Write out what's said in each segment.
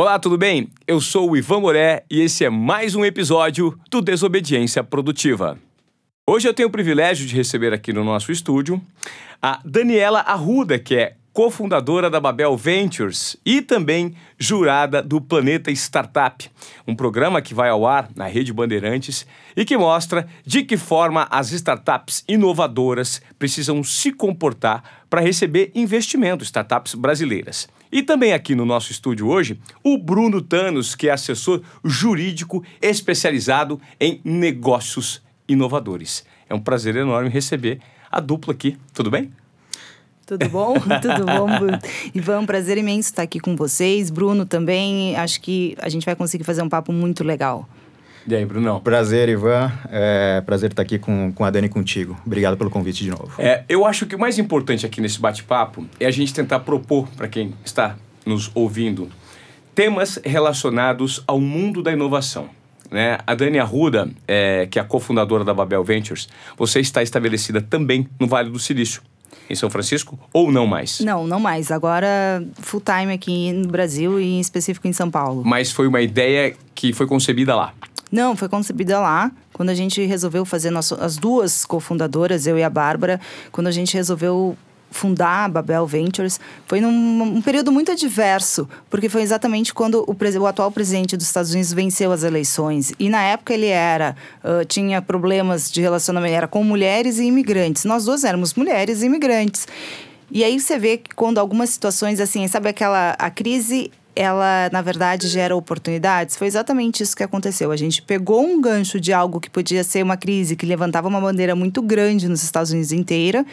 Olá, tudo bem? Eu sou o Ivan Moré e esse é mais um episódio do Desobediência Produtiva. Hoje eu tenho o privilégio de receber aqui no nosso estúdio a Daniela Arruda, que é cofundadora da Babel Ventures e também jurada do Planeta Startup, um programa que vai ao ar na Rede Bandeirantes e que mostra de que forma as startups inovadoras precisam se comportar para receber investimento, startups brasileiras. E também aqui no nosso estúdio hoje, o Bruno Tanos, que é assessor jurídico especializado em negócios inovadores. É um prazer enorme receber a dupla aqui. Tudo bem? Tudo bom? Tudo bom, Ivan? Prazer imenso estar aqui com vocês. Bruno também. Acho que a gente vai conseguir fazer um papo muito legal. E aí, Brunão? Prazer, Ivan. É prazer estar aqui com, com a Dani e contigo. Obrigado pelo convite de novo. É, eu acho que o mais importante aqui nesse bate-papo é a gente tentar propor para quem está nos ouvindo temas relacionados ao mundo da inovação. Né? A Dani Arruda, é, que é a cofundadora da Babel Ventures, você está estabelecida também no Vale do Silício em São Francisco ou não mais? Não, não mais. Agora full time aqui no Brasil e em específico em São Paulo. Mas foi uma ideia que foi concebida lá? Não, foi concebida lá. Quando a gente resolveu fazer nosso, as duas cofundadoras, eu e a Bárbara, quando a gente resolveu fundar a Babel Ventures foi num um período muito adverso, porque foi exatamente quando o, o, atual presidente dos Estados Unidos venceu as eleições. E na época ele era, uh, tinha problemas de relacionamento, era com mulheres e imigrantes. Nós duas éramos mulheres e imigrantes. E aí você vê que quando algumas situações assim, sabe aquela a crise ela, na verdade, gera oportunidades. Foi exatamente isso que aconteceu. A gente pegou um gancho de algo que podia ser uma crise que levantava uma bandeira muito grande nos Estados Unidos inteira,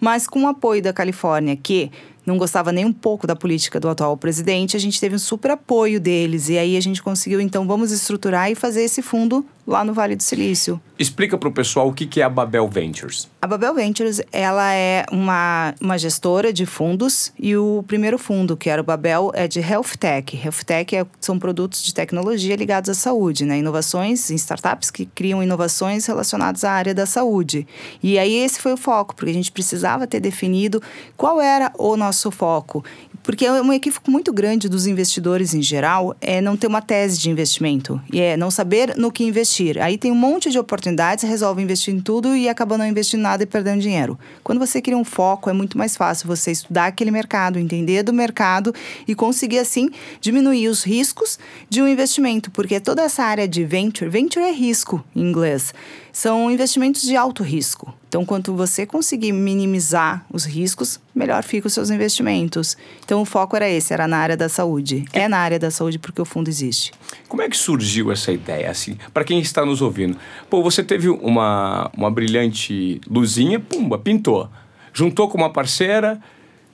mas com o apoio da Califórnia, que não gostava nem um pouco da política do atual presidente, a gente teve um super apoio deles. E aí a gente conseguiu, então, vamos estruturar e fazer esse fundo lá no Vale do Silício. Explica para o pessoal o que é a Babel Ventures. A Babel Ventures, ela é uma, uma gestora de fundos e o primeiro fundo, que era o Babel, é de Health Tech. Health Tech é, são produtos de tecnologia ligados à saúde, né? Inovações em startups que criam inovações relacionadas à área da saúde. E aí esse foi o foco, porque a gente precisava ter definido qual era o nosso foco. Porque é um equívoco muito grande dos investidores em geral é não ter uma tese de investimento e é não saber no que investir. Aí tem um monte de oportunidades, resolve investir em tudo e acaba não investindo nada e perdendo dinheiro. Quando você cria um foco, é muito mais fácil você estudar aquele mercado, entender do mercado e conseguir assim diminuir os riscos de um investimento, porque toda essa área de venture, venture é risco em inglês são investimentos de alto risco. Então, quanto você conseguir minimizar os riscos, melhor ficam os seus investimentos. Então, o foco era esse, era na área da saúde. É na área da saúde porque o fundo existe. Como é que surgiu essa ideia, assim, para quem está nos ouvindo? Pô, você teve uma, uma brilhante luzinha, pumba, pintou. Juntou com uma parceira,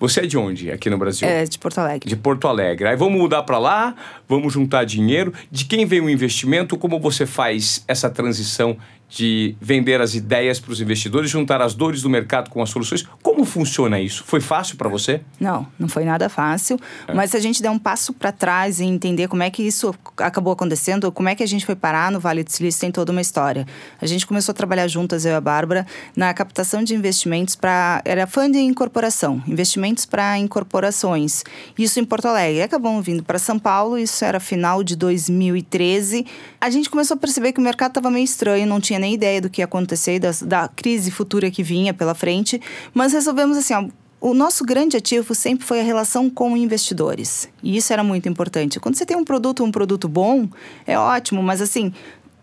você é de onde aqui no Brasil? É, de Porto Alegre. De Porto Alegre. Aí vamos mudar para lá, vamos juntar dinheiro. De quem vem o investimento? Como você faz essa transição de vender as ideias para os investidores, juntar as dores do mercado com as soluções. Como funciona isso? Foi fácil para você? Não, não foi nada fácil. É. Mas se a gente der um passo para trás e entender como é que isso acabou acontecendo, como é que a gente foi parar no Vale do Silício, tem toda uma história. A gente começou a trabalhar juntas, eu e a Bárbara, na captação de investimentos para. Era funding incorporação, investimentos para incorporações. Isso em Porto Alegre. Acabamos vindo para São Paulo, isso era final de 2013. A gente começou a perceber que o mercado estava meio estranho, não tinha tinha nem ideia do que ia acontecer, da, da crise futura que vinha pela frente, mas resolvemos assim, ó, o nosso grande ativo sempre foi a relação com investidores. E isso era muito importante. Quando você tem um produto, um produto bom, é ótimo, mas assim,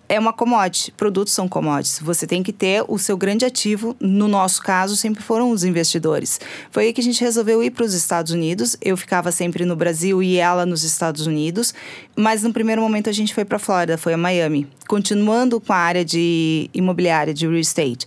é uma commodity. Produtos são commodities. Você tem que ter o seu grande ativo. No nosso caso, sempre foram os investidores. Foi aí que a gente resolveu ir para os Estados Unidos. Eu ficava sempre no Brasil e ela nos Estados Unidos. Mas no primeiro momento a gente foi para a Flórida, foi a Miami, continuando com a área de imobiliária, de real estate.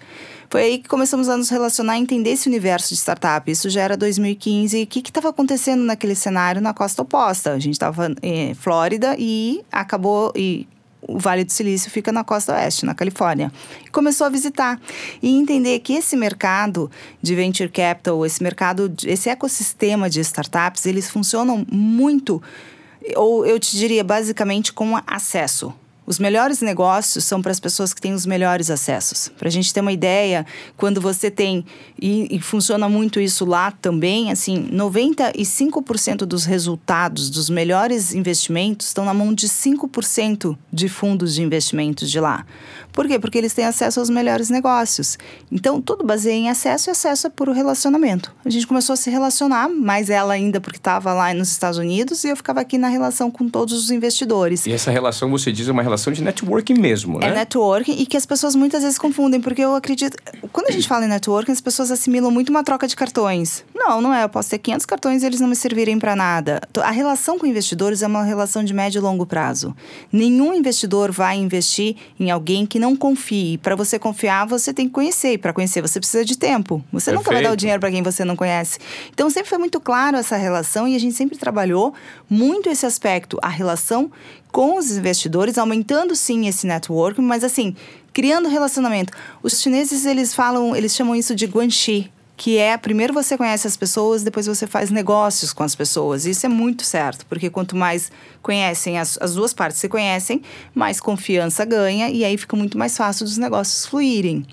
Foi aí que começamos a nos relacionar e entender esse universo de startup. Isso já era 2015. E o que estava acontecendo naquele cenário na costa oposta? A gente estava em Flórida e acabou. E o Vale do Silício fica na costa oeste, na Califórnia. E começou a visitar e entender que esse mercado de venture capital, esse mercado, esse ecossistema de startups, eles funcionam muito, ou eu te diria basicamente com acesso. Os melhores negócios são para as pessoas que têm os melhores acessos. Para a gente ter uma ideia, quando você tem, e, e funciona muito isso lá também, assim, 95% dos resultados dos melhores investimentos estão na mão de 5% de fundos de investimentos de lá. Por quê? Porque eles têm acesso aos melhores negócios. Então, tudo baseia em acesso e acesso é por relacionamento. A gente começou a se relacionar, mais ela ainda porque estava lá nos Estados Unidos e eu ficava aqui na relação com todos os investidores. E essa relação, você diz, é uma relação de networking mesmo, né? É networking e que as pessoas muitas vezes confundem, porque eu acredito... Quando a gente fala em networking, as pessoas assimilam muito uma troca de cartões. Não, não é. Eu posso ter 500 cartões e eles não me servirem para nada. A relação com investidores é uma relação de médio e longo prazo. Nenhum investidor vai investir em alguém que não confie. Para você confiar, você tem que conhecer. E para conhecer, você precisa de tempo. Você Perfeito. nunca vai dar o dinheiro para quem você não conhece. Então, sempre foi muito claro essa relação e a gente sempre trabalhou muito esse aspecto, a relação com os investidores, aumentando sim esse network, mas assim, criando relacionamento. Os chineses, eles falam, eles chamam isso de guanxi, que é primeiro você conhece as pessoas, depois você faz negócios com as pessoas. Isso é muito certo, porque quanto mais conhecem, as, as duas partes se conhecem, mais confiança ganha e aí fica muito mais fácil dos negócios fluírem.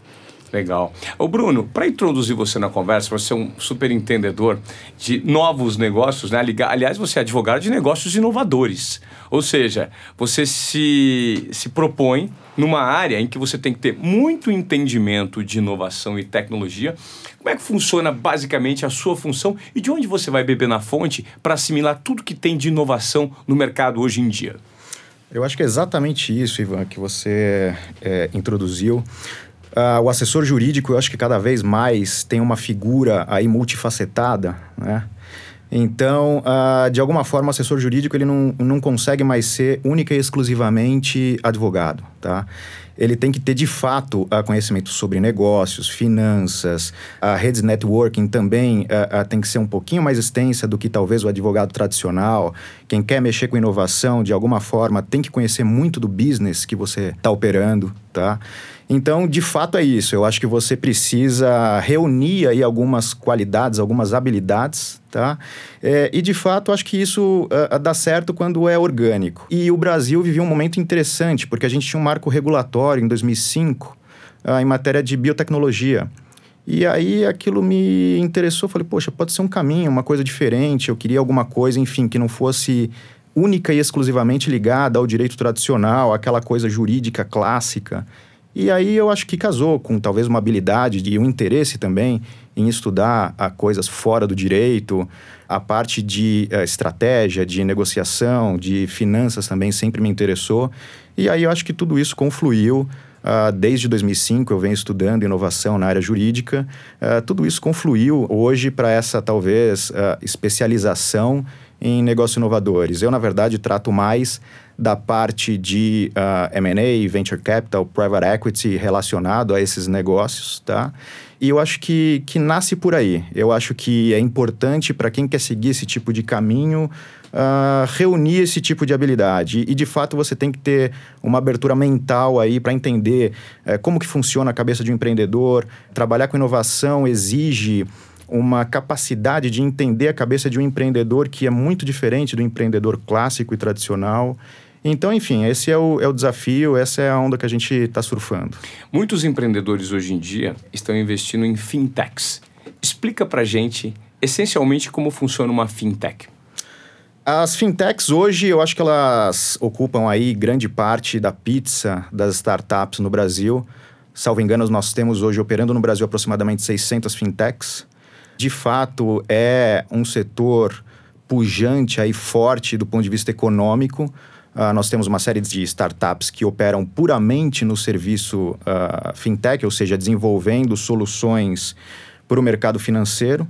Legal. Ô Bruno, para introduzir você na conversa, você é um super entendedor de novos negócios, né? Aliás, você é advogado de negócios inovadores. Ou seja, você se, se propõe numa área em que você tem que ter muito entendimento de inovação e tecnologia. Como é que funciona basicamente a sua função e de onde você vai beber na fonte para assimilar tudo que tem de inovação no mercado hoje em dia? Eu acho que é exatamente isso, Ivan, que você é, introduziu. Uh, o assessor jurídico, eu acho que cada vez mais tem uma figura aí multifacetada, né? Então, uh, de alguma forma, o assessor jurídico ele não, não consegue mais ser única e exclusivamente advogado, tá? Ele tem que ter, de fato, uh, conhecimento sobre negócios, finanças, a redes networking também uh, tem que ser um pouquinho mais extensa do que talvez o advogado tradicional. Quem quer mexer com inovação, de alguma forma, tem que conhecer muito do business que você está operando, tá? Então, de fato é isso. Eu acho que você precisa reunir aí algumas qualidades, algumas habilidades, tá? É, e de fato, acho que isso uh, dá certo quando é orgânico. E o Brasil vivia um momento interessante, porque a gente tinha um marco regulatório em 2005 uh, em matéria de biotecnologia. E aí aquilo me interessou, falei, poxa, pode ser um caminho, uma coisa diferente, eu queria alguma coisa, enfim, que não fosse única e exclusivamente ligada ao direito tradicional, aquela coisa jurídica clássica. E aí eu acho que casou com talvez uma habilidade e um interesse também em estudar a coisas fora do direito, a parte de uh, estratégia, de negociação, de finanças também sempre me interessou. E aí eu acho que tudo isso confluiu. Uh, desde 2005 eu venho estudando inovação na área jurídica. Uh, tudo isso confluiu hoje para essa talvez especialização em negócios inovadores. Eu, na verdade, trato mais da parte de uh, ah, M&A, Venture Capital, Private Equity relacionado a esses negócios, tá? E eu acho que, que nasce por aí. Eu acho que é importante para quem quer seguir esse tipo de caminho uh, reunir esse tipo de habilidade. E, de fato, você tem que ter uma abertura mental aí para entender uh, como que funciona a cabeça de um empreendedor. Trabalhar com inovação exige uma capacidade de entender a cabeça de um empreendedor que é muito diferente do empreendedor clássico e tradicional. Então, enfim, esse é o, é o desafio, essa é a onda que a gente está surfando. Muitos empreendedores hoje em dia estão investindo em fintechs. Explica para gente, essencialmente, como funciona uma fintech. As fintechs hoje, eu acho que elas ocupam aí grande parte da pizza das startups no Brasil. Salvo engano, nós temos hoje operando no Brasil aproximadamente 600 fintechs de fato é um setor pujante aí forte do ponto de vista econômico. Uh, nós temos uma série de startups que operam puramente no serviço uh, fintech, ou seja, desenvolvendo soluções para o mercado financeiro.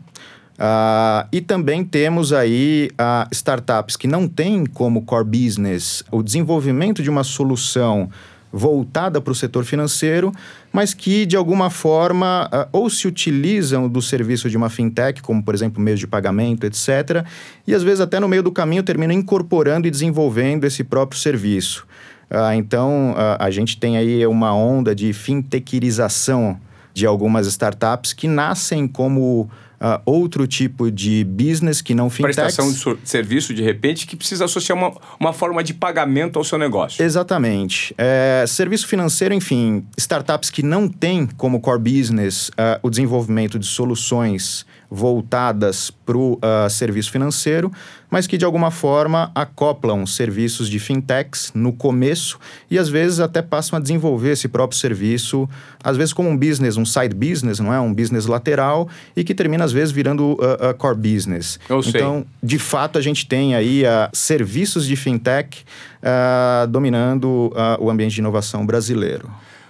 Uh, e também temos aí startups que não têm como core business o desenvolvimento de uma solução voltada para o setor financeiro, mas que de alguma forma uh, ou se utilizam do serviço de uma fintech, como por exemplo meios de pagamento, etc., e às vezes até no meio do caminho terminam incorporando e desenvolvendo esse próprio serviço. Uh, então uh, a gente tem aí uma onda de fintechização de algumas startups que nascem como uh, outro tipo de business que não fintechs. Prestação de serviço, de repente, que precisa associar uma, uma forma de pagamento ao seu negócio. Exatamente. É, serviço financeiro, enfim, startups que não têm como core business uh, o desenvolvimento de soluções voltadas para o uh, serviço financeiro, mas que de alguma forma acoplam serviços de fintechs no começo e às vezes até passam a desenvolver esse próprio serviço, às vezes como um business, um side business, não é? Um business lateral e que termina às vezes virando uh, uh, core business. Eu sei. Então, de fato, a gente tem aí uh, serviços de fintech dominando o ambiente de inovação brasileiro.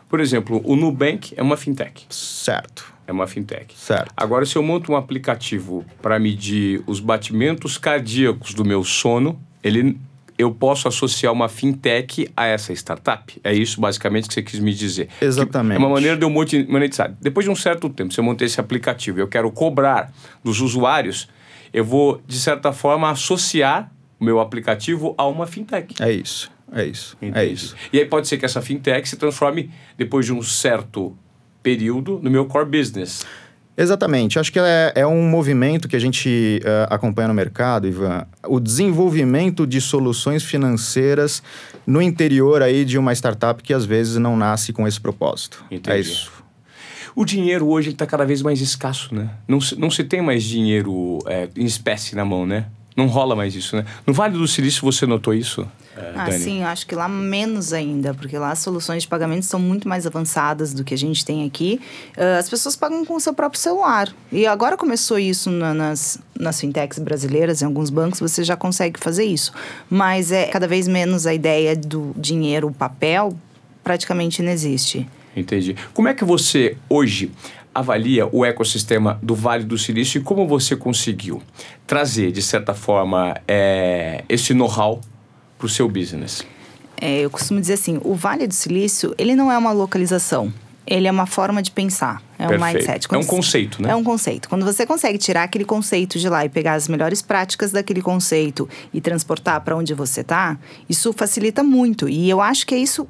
Por exemplo, o Nubank é uma fintech. Certo. É uma fintech. Certo. Agora, se eu monto um aplicativo para medir os batimentos cardíacos do meu sono, ele, eu posso associar uma fintech a essa startup? É isso basicamente que você quis me dizer. Exatamente. Que é uma maneira de eu monetizar. Depois de um certo tempo, se eu montei esse aplicativo e eu quero cobrar dos usuários, eu vou, de certa forma, associar o meu aplicativo a uma fintech. É isso. É isso. Entendi. É isso. E aí pode ser que essa fintech se transforme, depois de um certo período no meu core business. Exatamente. Acho que é, é um movimento que a gente uh, acompanha no mercado, Ivan. O desenvolvimento de soluções financeiras no interior aí de uma startup que às vezes não nasce com esse propósito. Entendi. É isso. O dinheiro hoje está cada vez mais escasso, né? Não se, não se tem mais dinheiro é, em espécie na mão, né? Não rola mais isso, né? No Vale do Silício você notou isso? É, ah, Dani? sim, acho que lá menos ainda, porque lá as soluções de pagamento são muito mais avançadas do que a gente tem aqui. Uh, as pessoas pagam com o seu próprio celular. E agora começou isso na, nas, nas fintechs brasileiras, em alguns bancos você já consegue fazer isso. Mas é cada vez menos a ideia do dinheiro, o papel, praticamente não existe. Entendi. Como é que você hoje avalia o ecossistema do Vale do Silício e como você conseguiu trazer, de certa forma, é, esse know-how para o seu business? É, eu costumo dizer assim, o Vale do Silício, ele não é uma localização. Ele é uma forma de pensar, é Perfeito. um mindset. Quando é um conceito, né? É um conceito. Quando você consegue tirar aquele conceito de lá e pegar as melhores práticas daquele conceito e transportar para onde você está, isso facilita muito. E eu acho que é isso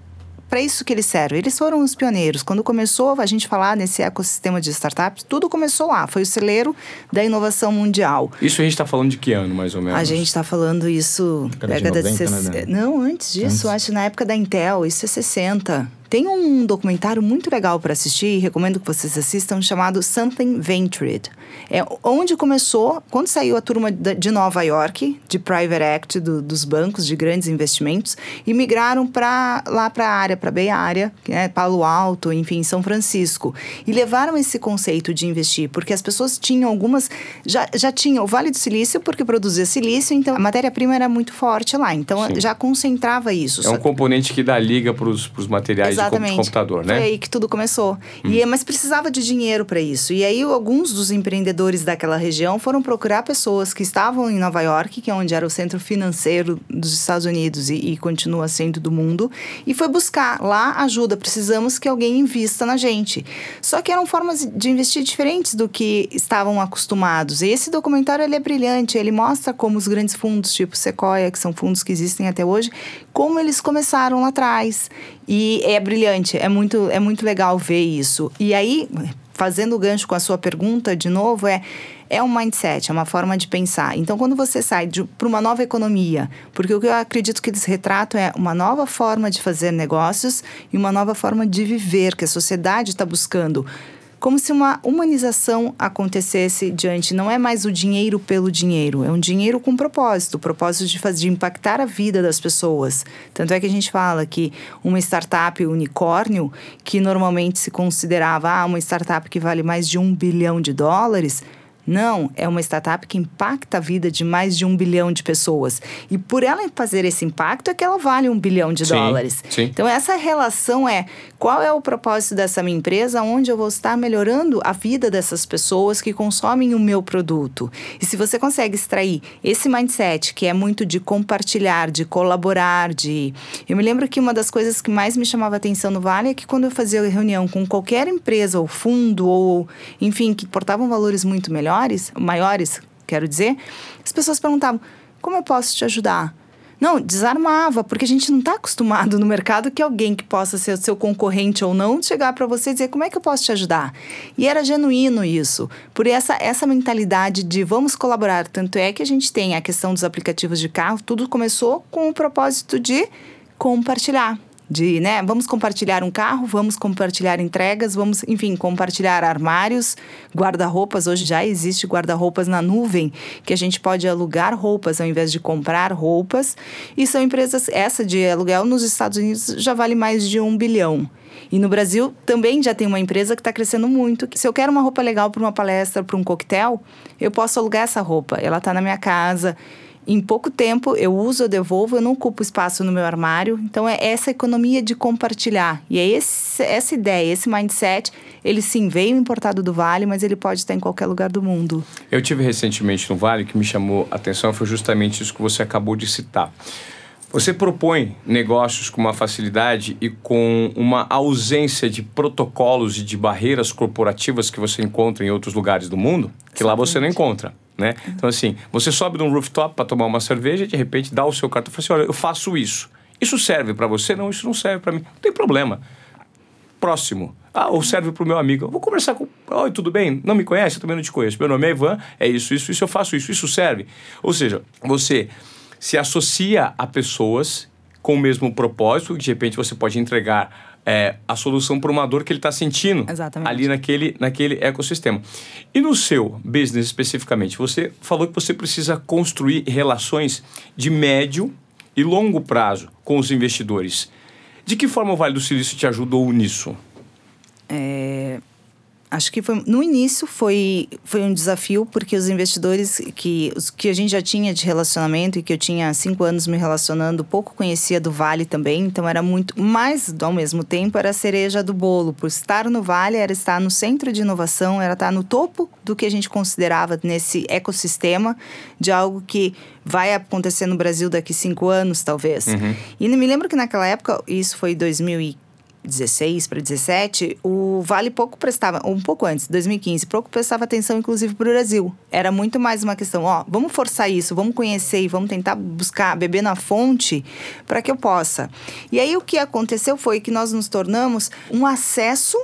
para isso que eles servem. Eles foram os pioneiros. Quando começou a gente falar nesse ecossistema de startups, tudo começou lá. Foi o celeiro da inovação mundial. Isso a gente está falando de que ano, mais ou menos? A gente está falando isso... Década, de, 90, de 60... né? Não, antes disso. Antes. Acho na época da Intel. Isso é 60. Tem um documentário muito legal para assistir, recomendo que vocês assistam, chamado Something Ventured. É onde começou, quando saiu a turma de Nova York, de Private Act, do, dos bancos de grandes investimentos, e migraram para lá para a área, para a Bay Area, né, Palo Alto, enfim, São Francisco. E levaram esse conceito de investir, porque as pessoas tinham algumas. Já, já tinham o Vale do Silício, porque produzia silício, então a matéria-prima era muito forte lá. Então Sim. já concentrava isso. É um componente que dá liga para os materiais Exatamente. de computador, né? Foi aí que tudo começou. Hum. E, mas precisava de dinheiro para isso. E aí alguns dos empreendedores daquela região foram procurar pessoas que estavam em Nova York, que é onde era o centro financeiro dos Estados Unidos e, e continua sendo do mundo, e foi buscar lá ajuda. Precisamos que alguém invista na gente. Só que eram formas de investir diferentes do que estavam acostumados. E esse documentário ele é brilhante. Ele mostra como os grandes fundos, tipo Sequoia, que são fundos que existem até hoje, como eles começaram lá atrás. E é brilhante, é muito, é muito legal ver isso. E aí, fazendo o gancho com a sua pergunta de novo, é é um mindset, é uma forma de pensar. Então, quando você sai para uma nova economia, porque o que eu acredito que eles retratam é uma nova forma de fazer negócios e uma nova forma de viver que a sociedade está buscando como se uma humanização acontecesse diante. Não é mais o dinheiro pelo dinheiro, é um dinheiro com propósito, propósito de fazer de impactar a vida das pessoas. Tanto é que a gente fala que uma startup unicórnio, que normalmente se considerava ah, uma startup que vale mais de um bilhão de dólares, não, é uma startup que impacta a vida de mais de um bilhão de pessoas. E por ela fazer esse impacto é que ela vale um bilhão de sim, dólares. Sim. Então, essa relação é qual é o propósito dessa minha empresa, onde eu vou estar melhorando a vida dessas pessoas que consomem o meu produto. E se você consegue extrair esse mindset, que é muito de compartilhar, de colaborar, de. Eu me lembro que uma das coisas que mais me chamava atenção no Vale é que quando eu fazia reunião com qualquer empresa ou fundo, ou enfim, que portavam valores muito melhores maiores, quero dizer, as pessoas perguntavam: como eu posso te ajudar? Não, desarmava, porque a gente não está acostumado no mercado que alguém que possa ser seu concorrente ou não chegar para você e dizer como é que eu posso te ajudar. E era genuíno isso, por essa, essa mentalidade de vamos colaborar. Tanto é que a gente tem a questão dos aplicativos de carro, tudo começou com o propósito de compartilhar de, né, vamos compartilhar um carro, vamos compartilhar entregas, vamos, enfim, compartilhar armários, guarda-roupas. Hoje já existe guarda-roupas na nuvem, que a gente pode alugar roupas ao invés de comprar roupas. E são empresas, essa de aluguel nos Estados Unidos já vale mais de um bilhão. E no Brasil também já tem uma empresa que está crescendo muito. Se eu quero uma roupa legal para uma palestra, para um coquetel, eu posso alugar essa roupa. Ela está na minha casa em pouco tempo eu uso, eu devolvo, eu não ocupo espaço no meu armário. Então é essa economia de compartilhar. E é esse, essa ideia, esse mindset, ele sim veio importado do Vale, mas ele pode estar em qualquer lugar do mundo. Eu tive recentemente no Vale que me chamou a atenção foi justamente isso que você acabou de citar. Você propõe negócios com uma facilidade e com uma ausência de protocolos e de barreiras corporativas que você encontra em outros lugares do mundo, que lá você não encontra né? Então, assim, você sobe num rooftop para tomar uma cerveja e de repente dá o seu cartão e fala assim: olha, eu faço isso. Isso serve para você? Não, isso não serve para mim. Não tem problema. Próximo. Ah, ou serve para o meu amigo. Eu vou conversar com. Oi, tudo bem? Não me conhece? Eu também não te conheço. Meu nome é Ivan, é isso, isso, isso, eu faço isso. Isso serve. Ou seja, você se associa a pessoas com o mesmo propósito, de repente você pode entregar é, a solução para uma dor que ele está sentindo Exatamente. ali naquele, naquele ecossistema. E no seu business especificamente, você falou que você precisa construir relações de médio e longo prazo com os investidores. De que forma o Vale do Silício te ajudou nisso? É, Acho que foi, no início foi, foi um desafio, porque os investidores que, os, que a gente já tinha de relacionamento e que eu tinha cinco anos me relacionando, pouco conhecia do Vale também, então era muito. Mas, ao mesmo tempo, era a cereja do bolo. Por estar no Vale, era estar no centro de inovação, era estar no topo do que a gente considerava nesse ecossistema de algo que vai acontecer no Brasil daqui cinco anos, talvez. Uhum. E me lembro que naquela época, isso foi 2015. 16 para 17, o Vale pouco prestava, um pouco antes, 2015, pouco prestava atenção, inclusive, para o Brasil. Era muito mais uma questão, ó, vamos forçar isso, vamos conhecer e vamos tentar buscar, beber na fonte para que eu possa. E aí o que aconteceu foi que nós nos tornamos um acesso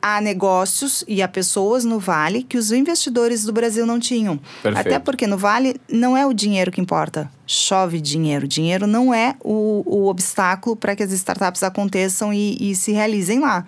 a negócios e a pessoas no Vale que os investidores do Brasil não tinham. Perfeito. Até porque no Vale não é o dinheiro que importa. Chove dinheiro. Dinheiro não é o, o obstáculo para que as startups aconteçam e, e, se realizem lá.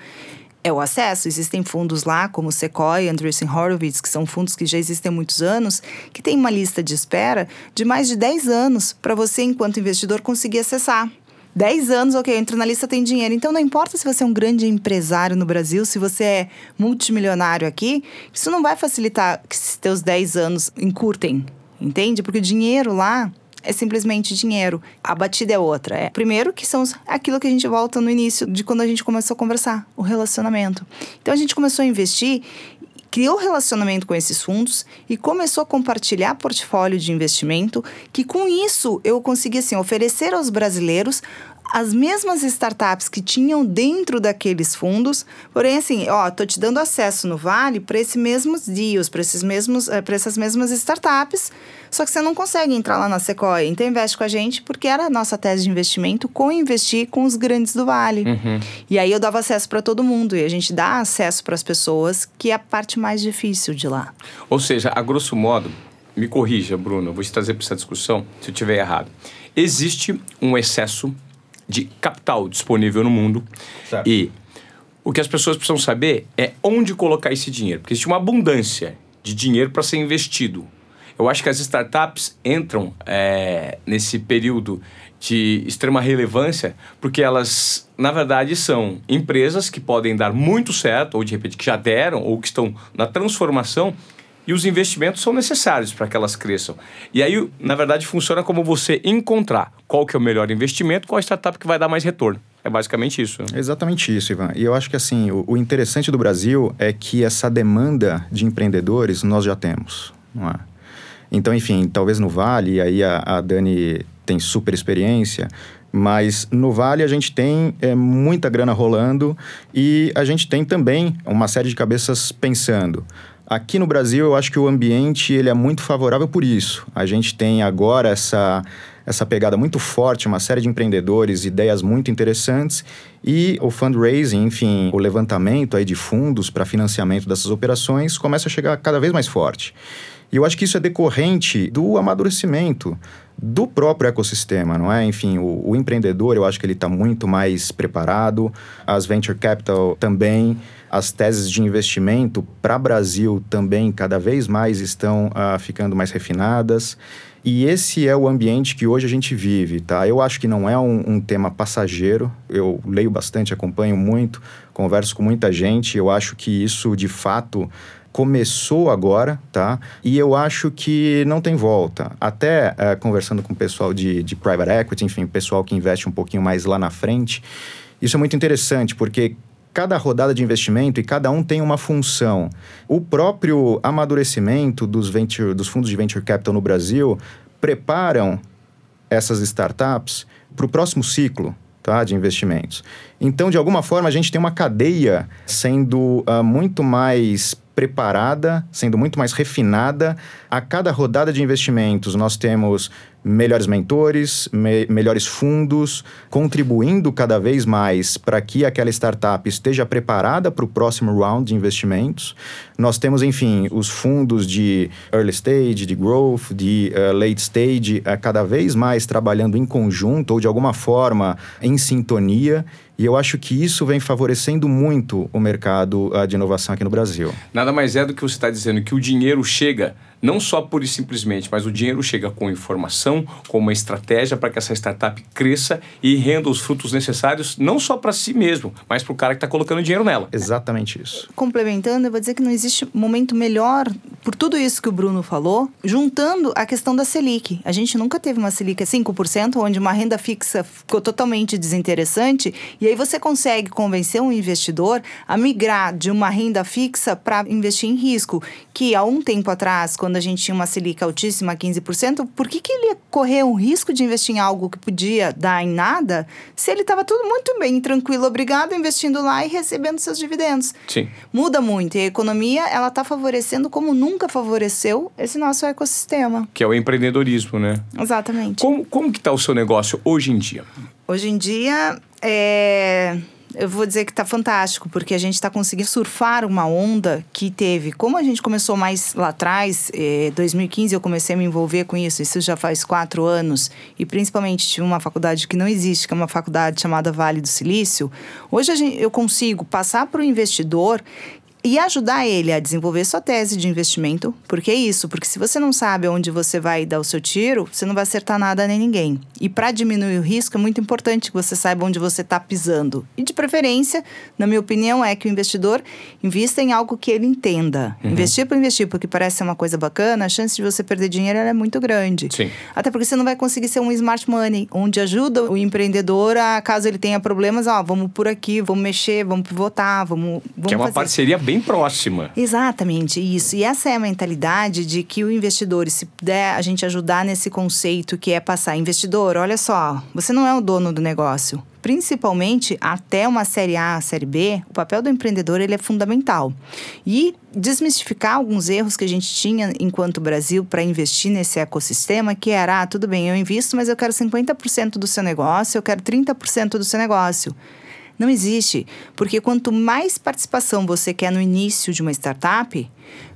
É o acesso. Existem fundos lá, como o Sequoia, Andreessen Horowitz, que são fundos que já existem há muitos anos, que tem uma lista de espera de mais de 10 anos para você, enquanto investidor, conseguir acessar. 10 anos, ok, eu entro na lista, tem dinheiro. Então não importa se você é um grande empresário no Brasil, se você é multimilionário aqui, isso não vai facilitar que teus 10 anos encurtem, entende? Porque o dinheiro lá é simplesmente dinheiro. A batida é outra. É primeiro que são aquilo que a gente volta no início de quando a gente começou a conversar, o relacionamento. Então a gente começou a investir criou relacionamento com esses fundos e começou a compartilhar portfólio de investimento, que com isso eu consegui assim, oferecer aos brasileiros as mesmas startups que tinham dentro daqueles fundos, porém assim, ó, tô te dando acesso no Vale para esses mesmos deals, para esses mesmos, eh, para essas mesmas startups, só que você não consegue entrar lá na Sequoia. Então investe com a gente porque era a nossa tese de investimento com investir com os grandes do Vale. Uhum. E aí eu dava acesso para todo mundo e a gente dá acesso para as pessoas, que é a parte mais difícil de lá. Ou seja, a grosso modo, me corrija, Bruno, vou te trazer para essa discussão se eu estiver errado. Existe um excesso de capital disponível no mundo. Certo. E o que as pessoas precisam saber é onde colocar esse dinheiro, porque existe uma abundância de dinheiro para ser investido. Eu acho que as startups entram é, nesse período de extrema relevância porque elas, na verdade, são empresas que podem dar muito certo, ou de repente que já deram, ou que estão na transformação e os investimentos são necessários para que elas cresçam. E aí, na verdade, funciona como você encontrar qual que é o melhor investimento, qual a startup que vai dar mais retorno. É basicamente isso. Né? Exatamente isso, Ivan. E eu acho que assim, o, o, interessante do Brasil é que essa demanda de empreendedores nós já temos, não é? Então, enfim, talvez no Vale, aí a, a Dani tem super experiência, mas no Vale a gente tem é, muita grana rolando e a gente tem também uma série de cabeças pensando. Aqui no Brasil, eu acho que o ambiente ele é muito favorável por isso. A gente tem agora essa essa pegada muito forte, uma série de empreendedores, ideias muito interessantes e o fundraising, enfim, o levantamento aí de fundos para financiamento dessas operações começa a chegar cada vez mais forte. E eu acho que isso é decorrente do amadurecimento do próprio ecossistema, não é? Enfim, o, o empreendedor, eu acho que ele está muito mais preparado, as venture capital também, as teses de investimento para Brasil também cada vez mais estão uh, ficando mais refinadas. E esse é o ambiente que hoje a gente vive, tá? Eu acho que não é um, um, tema passageiro. Eu leio bastante, acompanho muito, converso com muita gente. Eu acho que isso, de fato, começou agora, tá? E eu acho que não tem volta. Até é, conversando com o pessoal de, de private equity, enfim, pessoal que investe um pouquinho mais lá na frente, isso é muito interessante, porque cada rodada de investimento e cada um tem uma função. O próprio amadurecimento dos, venture, dos fundos de venture capital no Brasil preparam essas startups para o próximo ciclo tá, de investimentos. Então, de alguma forma, a gente tem uma cadeia sendo uh, muito mais preparada, sendo muito mais refinada. A cada rodada de investimentos, nós temos melhores mentores, me melhores fundos, contribuindo cada vez mais para que aquela startup esteja preparada para o próximo round de investimentos. Nós temos, enfim, os fundos de early stage, de growth, de uh, late stage, uh, cada vez mais trabalhando em conjunto ou de alguma forma em sintonia. E eu acho que isso vem favorecendo muito o mercado uh, de inovação aqui no Brasil. Nada mais é do que você está dizendo que o dinheiro chega não só por e simplesmente, mas o dinheiro chega com informação, com uma estratégia para que essa startup cresça e renda os frutos necessários, não só para si mesmo, mas para o cara que está colocando dinheiro nela. Exatamente isso. Complementando, eu vou dizer que não existe momento melhor, por tudo isso que o Bruno falou, juntando a questão da Selic. A gente nunca teve uma Selic a 5%, onde uma renda fixa ficou totalmente desinteressante, e aí você consegue convencer um investidor a migrar de uma renda fixa para investir em risco, que há um tempo atrás, quando quando a gente tinha uma Selic altíssima, 15%, por que, que ele ia correr o risco de investir em algo que podia dar em nada se ele estava tudo muito bem, tranquilo, obrigado, investindo lá e recebendo seus dividendos? Sim. Muda muito. E a economia, ela está favorecendo como nunca favoreceu esse nosso ecossistema. Que é o empreendedorismo, né? Exatamente. Como, como que está o seu negócio hoje em dia? Hoje em dia, é eu vou dizer que está fantástico, porque a gente está conseguindo surfar uma onda que teve. Como a gente começou mais lá atrás, eh, 2015 eu comecei a me envolver com isso, isso já faz quatro anos, e principalmente tive uma faculdade que não existe, que é uma faculdade chamada Vale do Silício. Hoje gente, eu consigo passar para o investidor e ajudar ele a desenvolver sua tese de investimento, porque é isso, porque se você não sabe onde você vai dar o seu tiro, você não vai acertar nada nem ninguém. E para diminuir o risco é muito importante que você saiba onde você está pisando. E de preferência, na minha opinião, é que o investidor invista em algo que ele entenda. Uhum. Investir para investir, porque parece ser uma coisa bacana, a chance de você perder dinheiro é muito grande. Sim. Até porque você não vai conseguir ser um smart money, onde ajuda o empreendedor a, caso ele tenha problemas, ó, vamos por aqui, vamos mexer, vamos pivotar, vamos, vamos Que é uma fazer. parceria bem bem próxima. Exatamente, isso. E essa é a mentalidade de que o investidor, se puder a gente ajudar nesse conceito que é passar, investidor, olha só, você não é o dono do negócio. Principalmente até uma série A, série B, o papel do empreendedor ele é fundamental. E desmistificar alguns erros que a gente tinha enquanto Brasil para investir nesse ecossistema, que era, ah, tudo bem, eu invisto, mas eu quero 50% do seu negócio, eu quero 30% do seu negócio. Não existe. Porque quanto mais participação você quer no início de uma startup,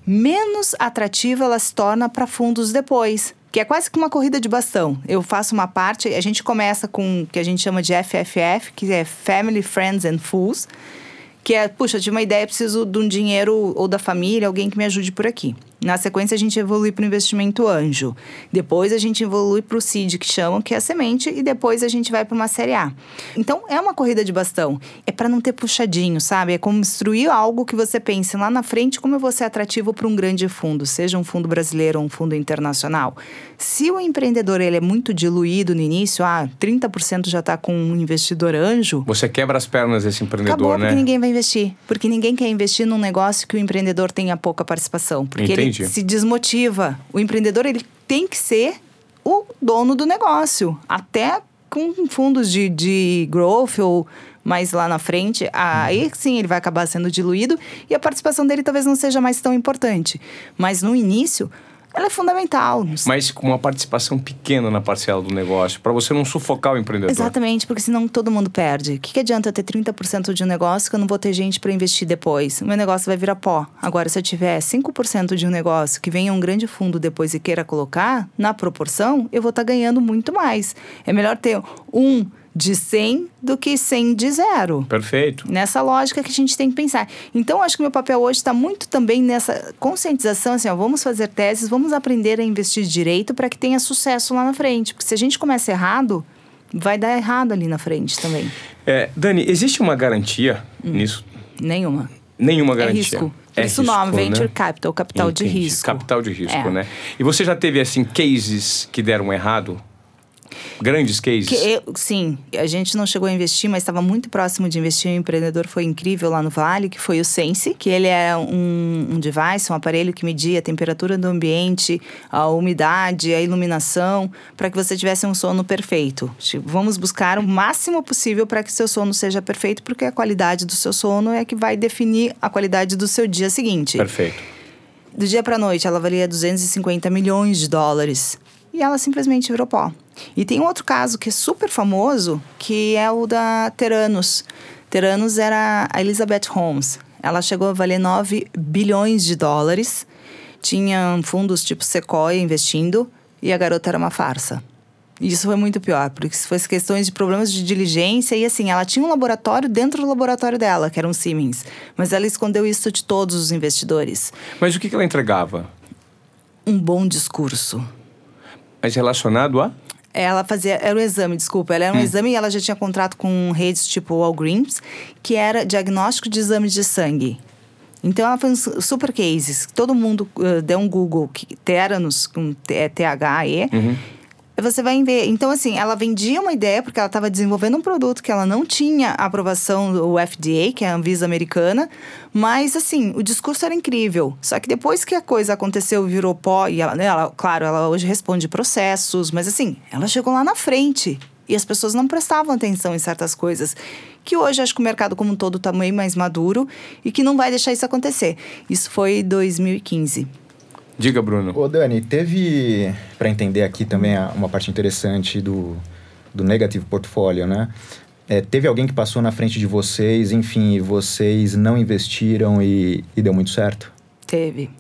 menos atrativa ela se torna para fundos depois. Que é quase que uma corrida de bastão. Eu faço uma parte, a gente começa com o que a gente chama de FFF, que é Family, Friends and Fools que é, puxa, tive uma ideia, preciso de um dinheiro ou da família, alguém que me ajude por aqui. Na sequência, a gente evolui para o investimento anjo. Depois, a gente evolui para o seed, que chamam, que é a semente, e depois a gente vai para uma série A. Então, é uma corrida de bastão. É para não ter puxadinho, sabe? É construir algo que você pense lá na frente como eu vou ser atrativo para um grande fundo, seja um fundo brasileiro ou um fundo internacional. Se o empreendedor ele é muito diluído no início, ah, 30% já está com um investidor anjo. Você quebra as pernas desse empreendedor, acabou né? Porque ninguém vai investir. Porque ninguém quer investir num negócio que o empreendedor tenha pouca participação. Porque Entendi. ele Entendi. se desmotiva. O empreendedor ele tem que ser o dono do negócio, até com fundos de, de growth ou mais lá na frente, aí sim ele vai acabar sendo diluído e a participação dele talvez não seja mais tão importante. Mas no início, ela é fundamental. Mas com uma participação pequena na parcela do negócio, para você não sufocar o empreendedor. Exatamente, porque senão todo mundo perde. O que, que adianta eu ter 30% de um negócio que eu não vou ter gente para investir depois? O meu negócio vai virar pó. Agora, se eu tiver 5% de um negócio que venha um grande fundo depois e queira colocar, na proporção, eu vou estar tá ganhando muito mais. É melhor ter um de 100 do que 100 de zero. Perfeito. Nessa lógica que a gente tem que pensar. Então, acho que meu papel hoje está muito também nessa conscientização, assim, ó, vamos fazer teses, vamos aprender a investir direito para que tenha sucesso lá na frente. Porque se a gente começa errado, vai dar errado ali na frente também. É, Dani, existe uma garantia hum. nisso? Nenhuma. Nenhuma garantia. É risco. É Isso risco, nome, né? Venture Capital, capital Entendi. de risco. Capital de risco, é. né? E você já teve, assim, cases que deram errado? Grandes cases? Eu, sim, a gente não chegou a investir, mas estava muito próximo de investir. Um empreendedor foi incrível lá no Vale, que foi o Sense, que ele é um, um device, um aparelho que media a temperatura do ambiente, a umidade, a iluminação, para que você tivesse um sono perfeito. Tipo, vamos buscar o máximo possível para que seu sono seja perfeito, porque a qualidade do seu sono é que vai definir a qualidade do seu dia seguinte. Perfeito. Do dia para noite, ela valia 250 milhões de dólares e ela simplesmente virou pó. E tem um outro caso que é super famoso, que é o da Teranos. Teranos era a Elizabeth Holmes. Ela chegou a valer 9 bilhões de dólares, tinha fundos tipo Sequoia investindo, e a garota era uma farsa. Isso foi muito pior, porque se fosse questões de problemas de diligência, e assim, ela tinha um laboratório dentro do laboratório dela, que era um Siemens. Mas ela escondeu isso de todos os investidores. Mas o que ela entregava? Um bom discurso. Mas relacionado a? ela fazia, era um exame, desculpa, ela era um hum. exame e ela já tinha contrato com redes tipo Walgreens, que era diagnóstico de exames de sangue. Então ela fez super cases, todo mundo uh, deu um Google, que, Teranos, com T-H-E, uhum você vai ver. Então, assim, ela vendia uma ideia porque ela estava desenvolvendo um produto que ela não tinha aprovação do FDA, que é a Anvisa americana, mas, assim, o discurso era incrível. Só que depois que a coisa aconteceu, virou pó, e ela, né, ela claro, ela hoje responde processos, mas, assim, ela chegou lá na frente. E as pessoas não prestavam atenção em certas coisas. Que hoje acho que o mercado como um todo está meio mais maduro e que não vai deixar isso acontecer. Isso foi 2015. Diga, Bruno. Ô, Dani, teve, para entender aqui também uma parte interessante do, do negative portfólio, né? É, teve alguém que passou na frente de vocês, enfim, vocês não investiram e, e deu muito certo? Teve.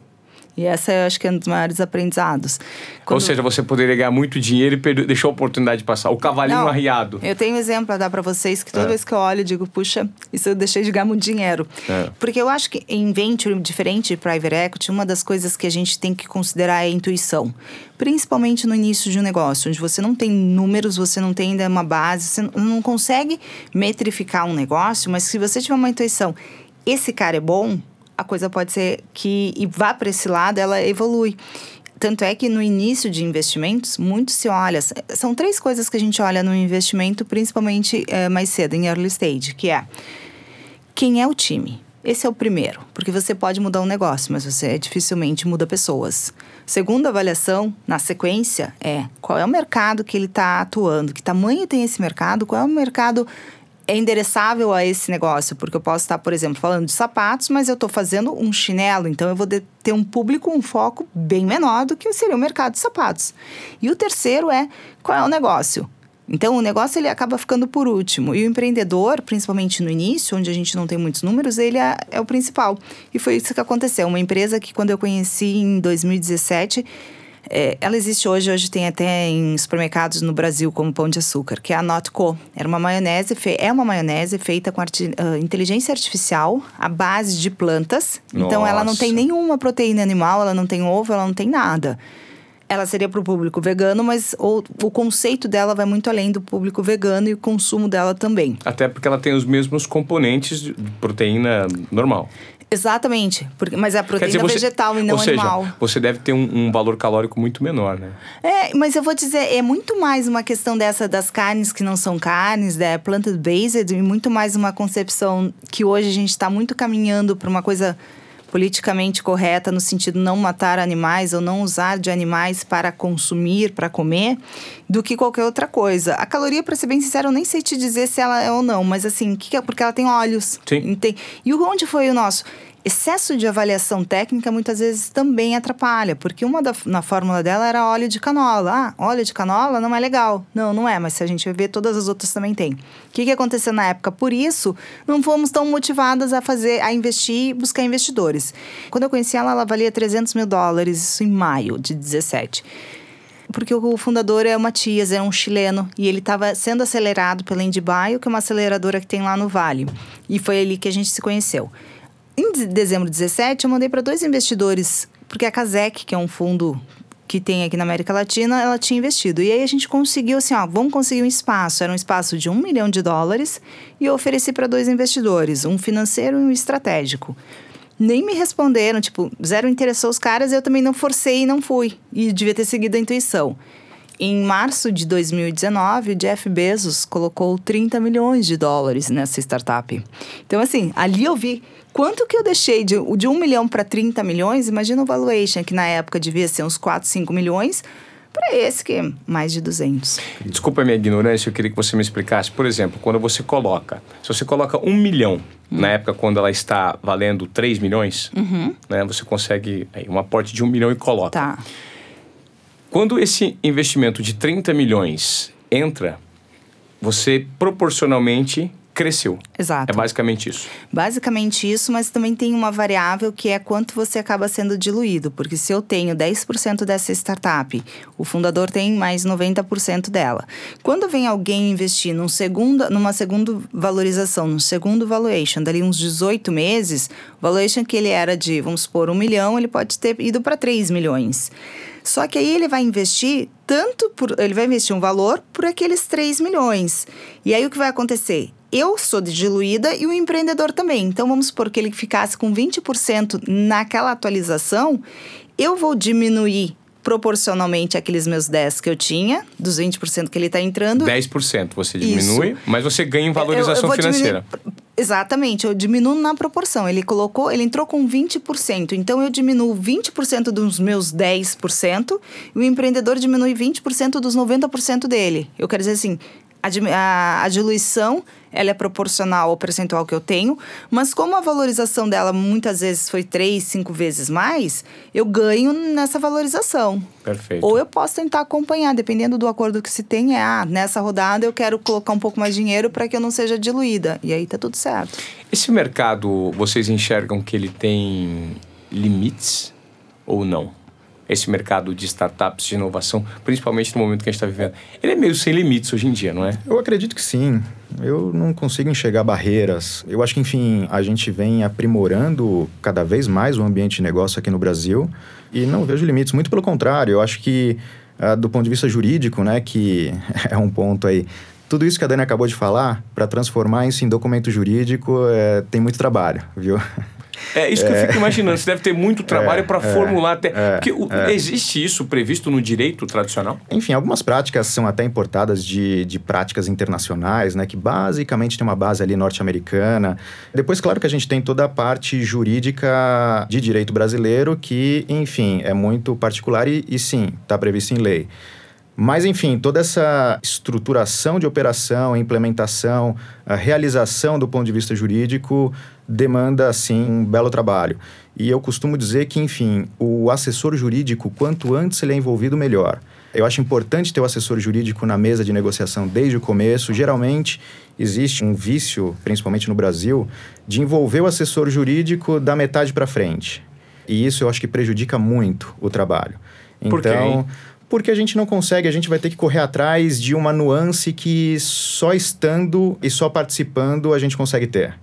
E essa eu acho que é um dos maiores aprendizados. Quando... Ou seja, você poderia ganhar muito dinheiro e deixou a oportunidade de passar. O cavalinho Não, arriado. Eu tenho um exemplo para dar para vocês que toda é. vez que eu olho, eu digo, puxa, isso eu deixei de ganhar muito dinheiro. É. Porque eu acho que em venture, diferente de private equity, uma das coisas que a gente tem que considerar é a intuição. Principalmente no início de um negócio, onde você não tem números, você não tem ainda uma base, você não consegue metrificar um negócio, mas se você tiver uma intuição, esse cara é bom, a coisa pode ser que e vá para esse lado, ela evolui. Tanto é que no início de investimentos, muito se olha. São três coisas que a gente olha no investimento, principalmente é, mais cedo, em early stage, que é quem é o time. Esse é o primeiro, porque você pode mudar um negócio, mas você dificilmente muda pessoas. Segunda avaliação, na sequência, é qual é o mercado que ele está atuando, que tamanho tem esse mercado, qual é o mercado é endereçável a esse negócio, porque eu posso estar, por exemplo, falando de sapatos, mas eu estou fazendo um chinelo, então eu vou ter um público, um foco bem menor do que seria o mercado de sapatos. E o terceiro é qual é o negócio. Então, o negócio ele acaba ficando por último. E o empreendedor, principalmente no início, onde a gente não tem muitos números, ele é, é o principal. E foi isso que aconteceu. Uma empresa que, quando eu conheci em 2017, é, ela existe hoje, hoje tem até em supermercados no Brasil como Pão de Açúcar, que é a Notco. Era uma maionese, é uma maionese feita com arti uh, inteligência artificial à base de plantas. Nossa. Então ela não tem nenhuma proteína animal, ela não tem ovo, ela não tem nada. Ela seria para o público vegano, mas o, o conceito dela vai muito além do público vegano e o consumo dela também. Até porque ela tem os mesmos componentes de proteína normal. Exatamente, porque, mas é a proteína dizer, você, vegetal e não ou seja, animal. Você deve ter um, um, valor calórico muito menor, né? É, mas eu vou dizer, é muito mais uma questão dessa das carnes que não são carnes, da né, plant-based, e muito mais uma concepção que hoje a gente está muito caminhando para uma coisa politicamente correta no sentido não matar animais ou não usar de animais para consumir, para comer, do que qualquer outra coisa. A caloria, para ser bem sincero, eu nem sei te dizer se ela é ou não, mas assim, que é? porque ela tem olhos. Sim. Tem, e onde foi o nosso? Excesso de avaliação técnica muitas vezes também atrapalha, porque uma da, na fórmula dela era óleo de canola. Ah, óleo de canola não é legal. Não, não é, mas se a gente ver, todas as outras também tem. O que, que aconteceu na época? Por isso, não fomos tão motivadas a fazer, a investir buscar investidores. Quando eu conheci ela, ela valia 300 mil dólares, isso em maio de 17 porque o fundador é o Matias, é um chileno, e ele estava sendo acelerado pela Indibio, que é uma aceleradora que tem lá no Vale. E foi ali que a gente se conheceu. Em dezembro de 17, eu mandei para dois investidores, porque a Casec, que é um fundo que tem aqui na América Latina, ela tinha investido. E aí a gente conseguiu assim, ó, vamos conseguir um espaço. Era um espaço de um milhão de dólares e eu ofereci para dois investidores, um financeiro e um estratégico. Nem me responderam, tipo, zero interessou os caras, eu também não forcei e não fui. E devia ter seguido a intuição. Em março de 2019, o Jeff Bezos colocou 30 milhões de dólares nessa startup. Então, assim, ali eu vi quanto que eu deixei de, de 1 milhão para 30 milhões. Imagina o valuation, que na época devia ser uns 4, 5 milhões, para esse que é mais de 200. Desculpa a minha ignorância, eu queria que você me explicasse. Por exemplo, quando você coloca, se você coloca 1 milhão, uhum. na época quando ela está valendo 3 milhões, uhum. né, você consegue aí, um aporte de 1 milhão e coloca. Tá. Quando esse investimento de 30 milhões entra, você proporcionalmente cresceu. Exato. É basicamente isso. Basicamente isso, mas também tem uma variável que é quanto você acaba sendo diluído. Porque se eu tenho 10% dessa startup, o fundador tem mais 90% dela. Quando vem alguém investir num segundo, numa segunda valorização, num segundo valuation, dali uns 18 meses, o valuation que ele era de, vamos supor, 1 milhão, ele pode ter ido para 3 milhões. Só que aí ele vai investir tanto por. Ele vai investir um valor por aqueles 3 milhões. E aí o que vai acontecer? Eu sou diluída e o empreendedor também. Então, vamos supor que ele ficasse com 20% naquela atualização, eu vou diminuir proporcionalmente aqueles meus 10 que eu tinha, dos 20% que ele está entrando. 10% você diminui, Isso. mas você ganha em valorização eu, eu financeira. Diminuir, exatamente, eu diminuo na proporção. Ele colocou, ele entrou com 20%, então eu diminuo 20% dos meus 10% e o empreendedor diminui 20% dos 90% dele. Eu quero dizer assim, a, a, a diluição ela é proporcional ao percentual que eu tenho, mas como a valorização dela muitas vezes foi três, cinco vezes mais, eu ganho nessa valorização. Perfeito. Ou eu posso tentar acompanhar, dependendo do acordo que se tem, é, ah, nessa rodada eu quero colocar um pouco mais de dinheiro para que eu não seja diluída. E aí tá tudo certo. Esse mercado, vocês enxergam que ele tem limites ou não? Esse mercado de startups, de inovação, principalmente no momento que a gente está vivendo. Ele é meio sem limites hoje em dia, não é? Eu acredito que sim. Eu não consigo enxergar barreiras. Eu acho que, enfim, a gente vem aprimorando cada vez mais o ambiente de negócio aqui no Brasil e não vejo limites. Muito pelo contrário, eu acho que, uh, do ponto de vista jurídico, né, que é um ponto aí, tudo isso que a Dani acabou de falar, para transformar isso em documento jurídico, é, tem muito trabalho, viu? É isso que eu fico imaginando. Você deve ter muito trabalho é, para é, formular até. É, porque o, é. existe isso previsto no direito tradicional? Enfim, algumas práticas são até importadas de, de práticas internacionais, né? Que basicamente tem uma base ali norte-americana. Depois, claro que a gente tem toda a parte jurídica de direito brasileiro, que, enfim, é muito particular e, e sim, está previsto em lei. Mas, enfim, toda essa estruturação de operação, implementação, a realização do ponto de vista jurídico demanda, sim, um belo trabalho. E eu costumo dizer que, enfim, o assessor jurídico, quanto antes ele é envolvido, melhor. Eu acho importante ter o assessor jurídico na mesa de negociação desde o começo. Geralmente existe um vício, principalmente no Brasil, de envolver o assessor jurídico da metade para frente. E isso eu acho que prejudica muito o trabalho. Por então, porque a gente não consegue, a gente vai ter que correr atrás de uma nuance que só estando e só participando a gente consegue ter.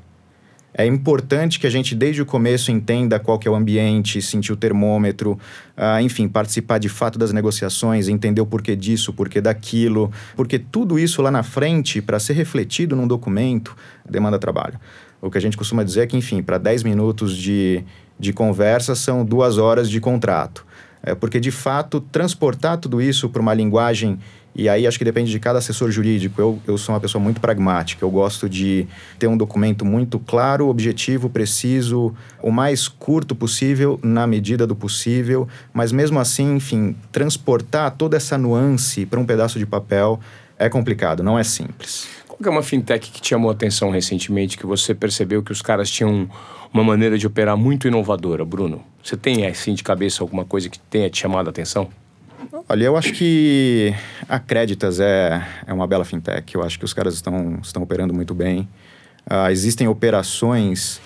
É importante que a gente, desde o começo, entenda qual que é o ambiente, sentir o termômetro, uh, enfim, participar de fato das negociações, entender o porquê disso, o porquê daquilo, porque tudo isso lá na frente, para ser refletido num documento, demanda trabalho. O que a gente costuma dizer é que, enfim, para 10 minutos de, de conversa são duas horas de contrato. É, porque, de fato, transportar tudo isso para uma linguagem e aí acho que depende de cada assessor jurídico. Eu, eu sou uma pessoa muito pragmática. Eu gosto de ter um documento muito claro, objetivo, preciso, o mais curto possível, na medida do possível. Mas mesmo assim, enfim, transportar toda essa nuance para um pedaço de papel é complicado, não é simples. Que é uma fintech que te chamou a atenção recentemente, que você percebeu que os caras tinham uma maneira de operar muito inovadora, Bruno? Você tem, assim, de cabeça alguma coisa que tenha te chamado a atenção? Olha, eu acho que a Creditas é, é uma bela fintech. Eu acho que os caras estão, estão operando muito bem. Uh, existem operações,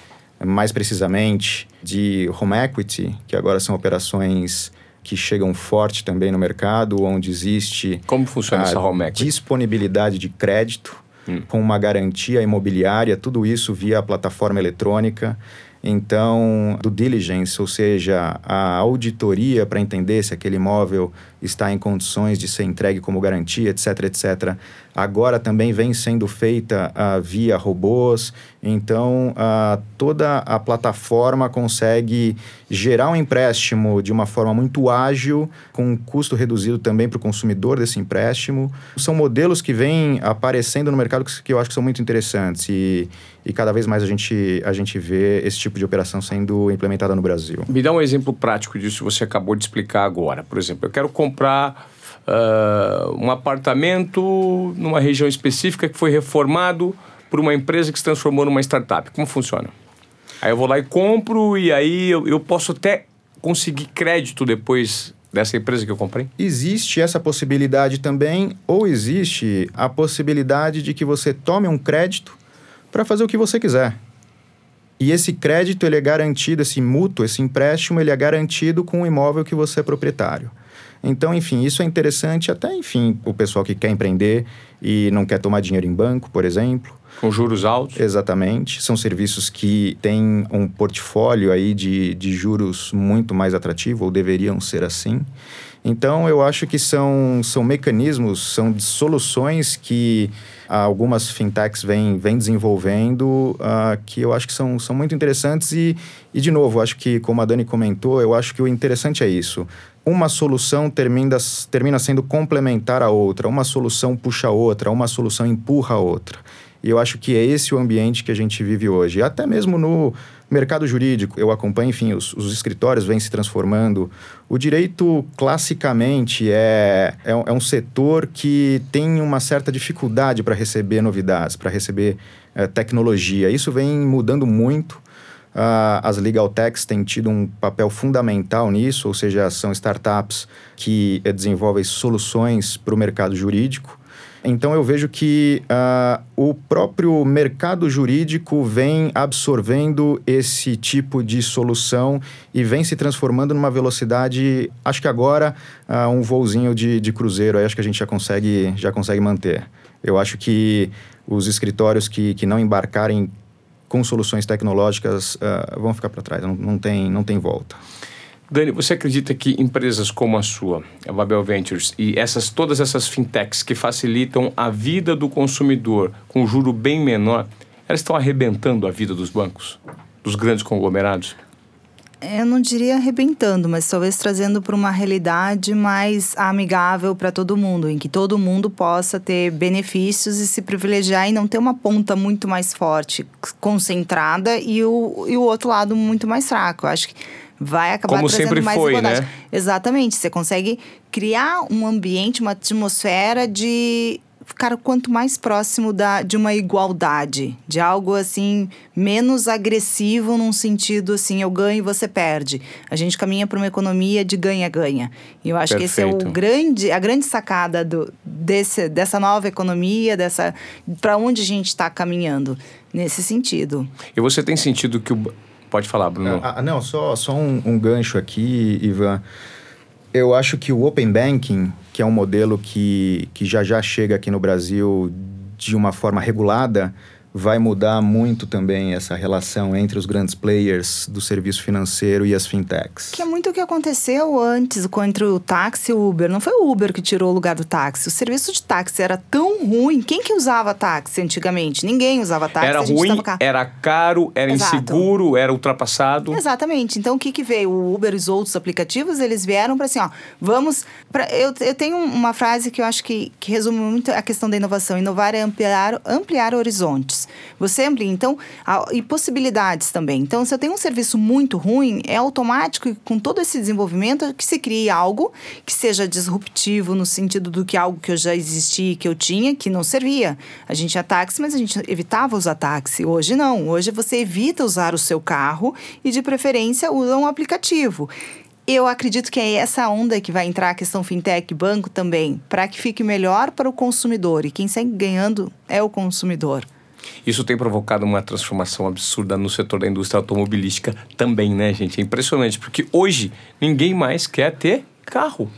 mais precisamente, de home equity, que agora são operações que chegam forte também no mercado, onde existe Como funciona essa home equity? disponibilidade de crédito Hum. com uma garantia imobiliária, tudo isso via plataforma eletrônica. Então, do diligence, ou seja, a auditoria para entender se aquele imóvel está em condições de ser entregue como garantia, etc, etc. Agora também vem sendo feita uh, via robôs. Então, uh, toda a plataforma consegue gerar um empréstimo de uma forma muito ágil, com um custo reduzido também para o consumidor desse empréstimo. São modelos que vêm aparecendo no mercado que, que eu acho que são muito interessantes e, e cada vez mais a gente, a gente vê esse tipo de operação sendo implementada no Brasil. Me dá um exemplo prático disso que você acabou de explicar agora. Por exemplo, eu quero comprar uh, um apartamento numa região específica que foi reformado por uma empresa que se transformou numa startup. Como funciona? Aí eu vou lá e compro e aí eu, eu posso até conseguir crédito depois dessa empresa que eu comprei? Existe essa possibilidade também, ou existe a possibilidade de que você tome um crédito para fazer o que você quiser. E esse crédito ele é garantido, esse mútuo, esse empréstimo, ele é garantido com o imóvel que você é proprietário. Então, enfim, isso é interessante até, enfim, o pessoal que quer empreender e não quer tomar dinheiro em banco, por exemplo. Com juros altos? Exatamente. São serviços que têm um portfólio aí de, de juros muito mais atrativo, ou deveriam ser assim. Então, eu acho que são, são mecanismos, são soluções que algumas fintechs vêm, vêm desenvolvendo, uh, que eu acho que são, são muito interessantes. E, e, de novo, acho que, como a Dani comentou, eu acho que o interessante é isso. Uma solução termina, termina sendo complementar a outra, uma solução puxa a outra, uma solução empurra a outra. E eu acho que é esse o ambiente que a gente vive hoje. Até mesmo no mercado jurídico, eu acompanho, enfim, os, os escritórios vêm se transformando. O direito, classicamente, é, é, é um setor que tem uma certa dificuldade para receber novidades, para receber é, tecnologia. Isso vem mudando muito. Uh, as legal techs têm tido um papel fundamental nisso, ou seja, são startups que uh, desenvolvem soluções para o mercado jurídico. Então eu vejo que uh, o próprio mercado jurídico vem absorvendo esse tipo de solução e vem se transformando numa velocidade, acho que agora uh, um voozinho de, de cruzeiro, aí acho que a gente já consegue, já consegue manter. Eu acho que os escritórios que, que não embarcarem com soluções tecnológicas uh, vão ficar para trás, não, não, tem, não tem volta. Dani, você acredita que empresas como a sua, a Babel Ventures, e essas todas essas fintechs que facilitam a vida do consumidor com juro bem menor, elas estão arrebentando a vida dos bancos, dos grandes conglomerados? Eu não diria arrebentando, mas talvez trazendo para uma realidade mais amigável para todo mundo, em que todo mundo possa ter benefícios e se privilegiar e não ter uma ponta muito mais forte, concentrada, e o, e o outro lado muito mais fraco. Eu acho que vai acabar Como trazendo mais foi, igualdade. né? Exatamente. Você consegue criar um ambiente, uma atmosfera de ficar quanto mais próximo da, de uma igualdade, de algo assim menos agressivo num sentido assim eu ganho e você perde. A gente caminha para uma economia de ganha-ganha. E eu acho Perfeito. que esse é o grande, a grande sacada do, desse, dessa nova economia, dessa para onde a gente está caminhando nesse sentido. E você tem sentido que o Pode falar, Bruno. Ah, não, só, só um, um, gancho aqui, Ivan. Eu acho que o Open Banking, que é um modelo que, que já já chega aqui no Brasil de uma forma regulada, vai mudar muito também essa relação entre os grandes players do serviço financeiro e as fintechs. Que é muito o que aconteceu antes entre o táxi e o Uber. Não foi o Uber que tirou o lugar do táxi. O serviço de táxi era tão ruim. Quem que usava táxi antigamente? Ninguém usava táxi. Era ruim, era caro, era Exato. inseguro, era ultrapassado. Exatamente. Então o que que veio? O Uber e os outros aplicativos, eles vieram para assim, ó, vamos... Pra, eu, eu tenho uma frase que eu acho que, que resume muito a questão da inovação. Inovar é ampliar, ampliar horizontes. Você amplia. Então, a, e possibilidades também. Então, se eu tenho um serviço muito ruim, é automático com todo esse desenvolvimento que se crie algo que seja disruptivo no sentido do que algo que eu já existia, que eu tinha, que não servia. A gente tinha táxi, mas a gente evitava usar táxi. Hoje não. Hoje você evita usar o seu carro e, de preferência, usa um aplicativo. Eu acredito que é essa onda que vai entrar a questão fintech, banco também, para que fique melhor para o consumidor. E quem segue ganhando é o consumidor. Isso tem provocado uma transformação absurda no setor da indústria automobilística também, né, gente? É impressionante, porque hoje ninguém mais quer ter carro.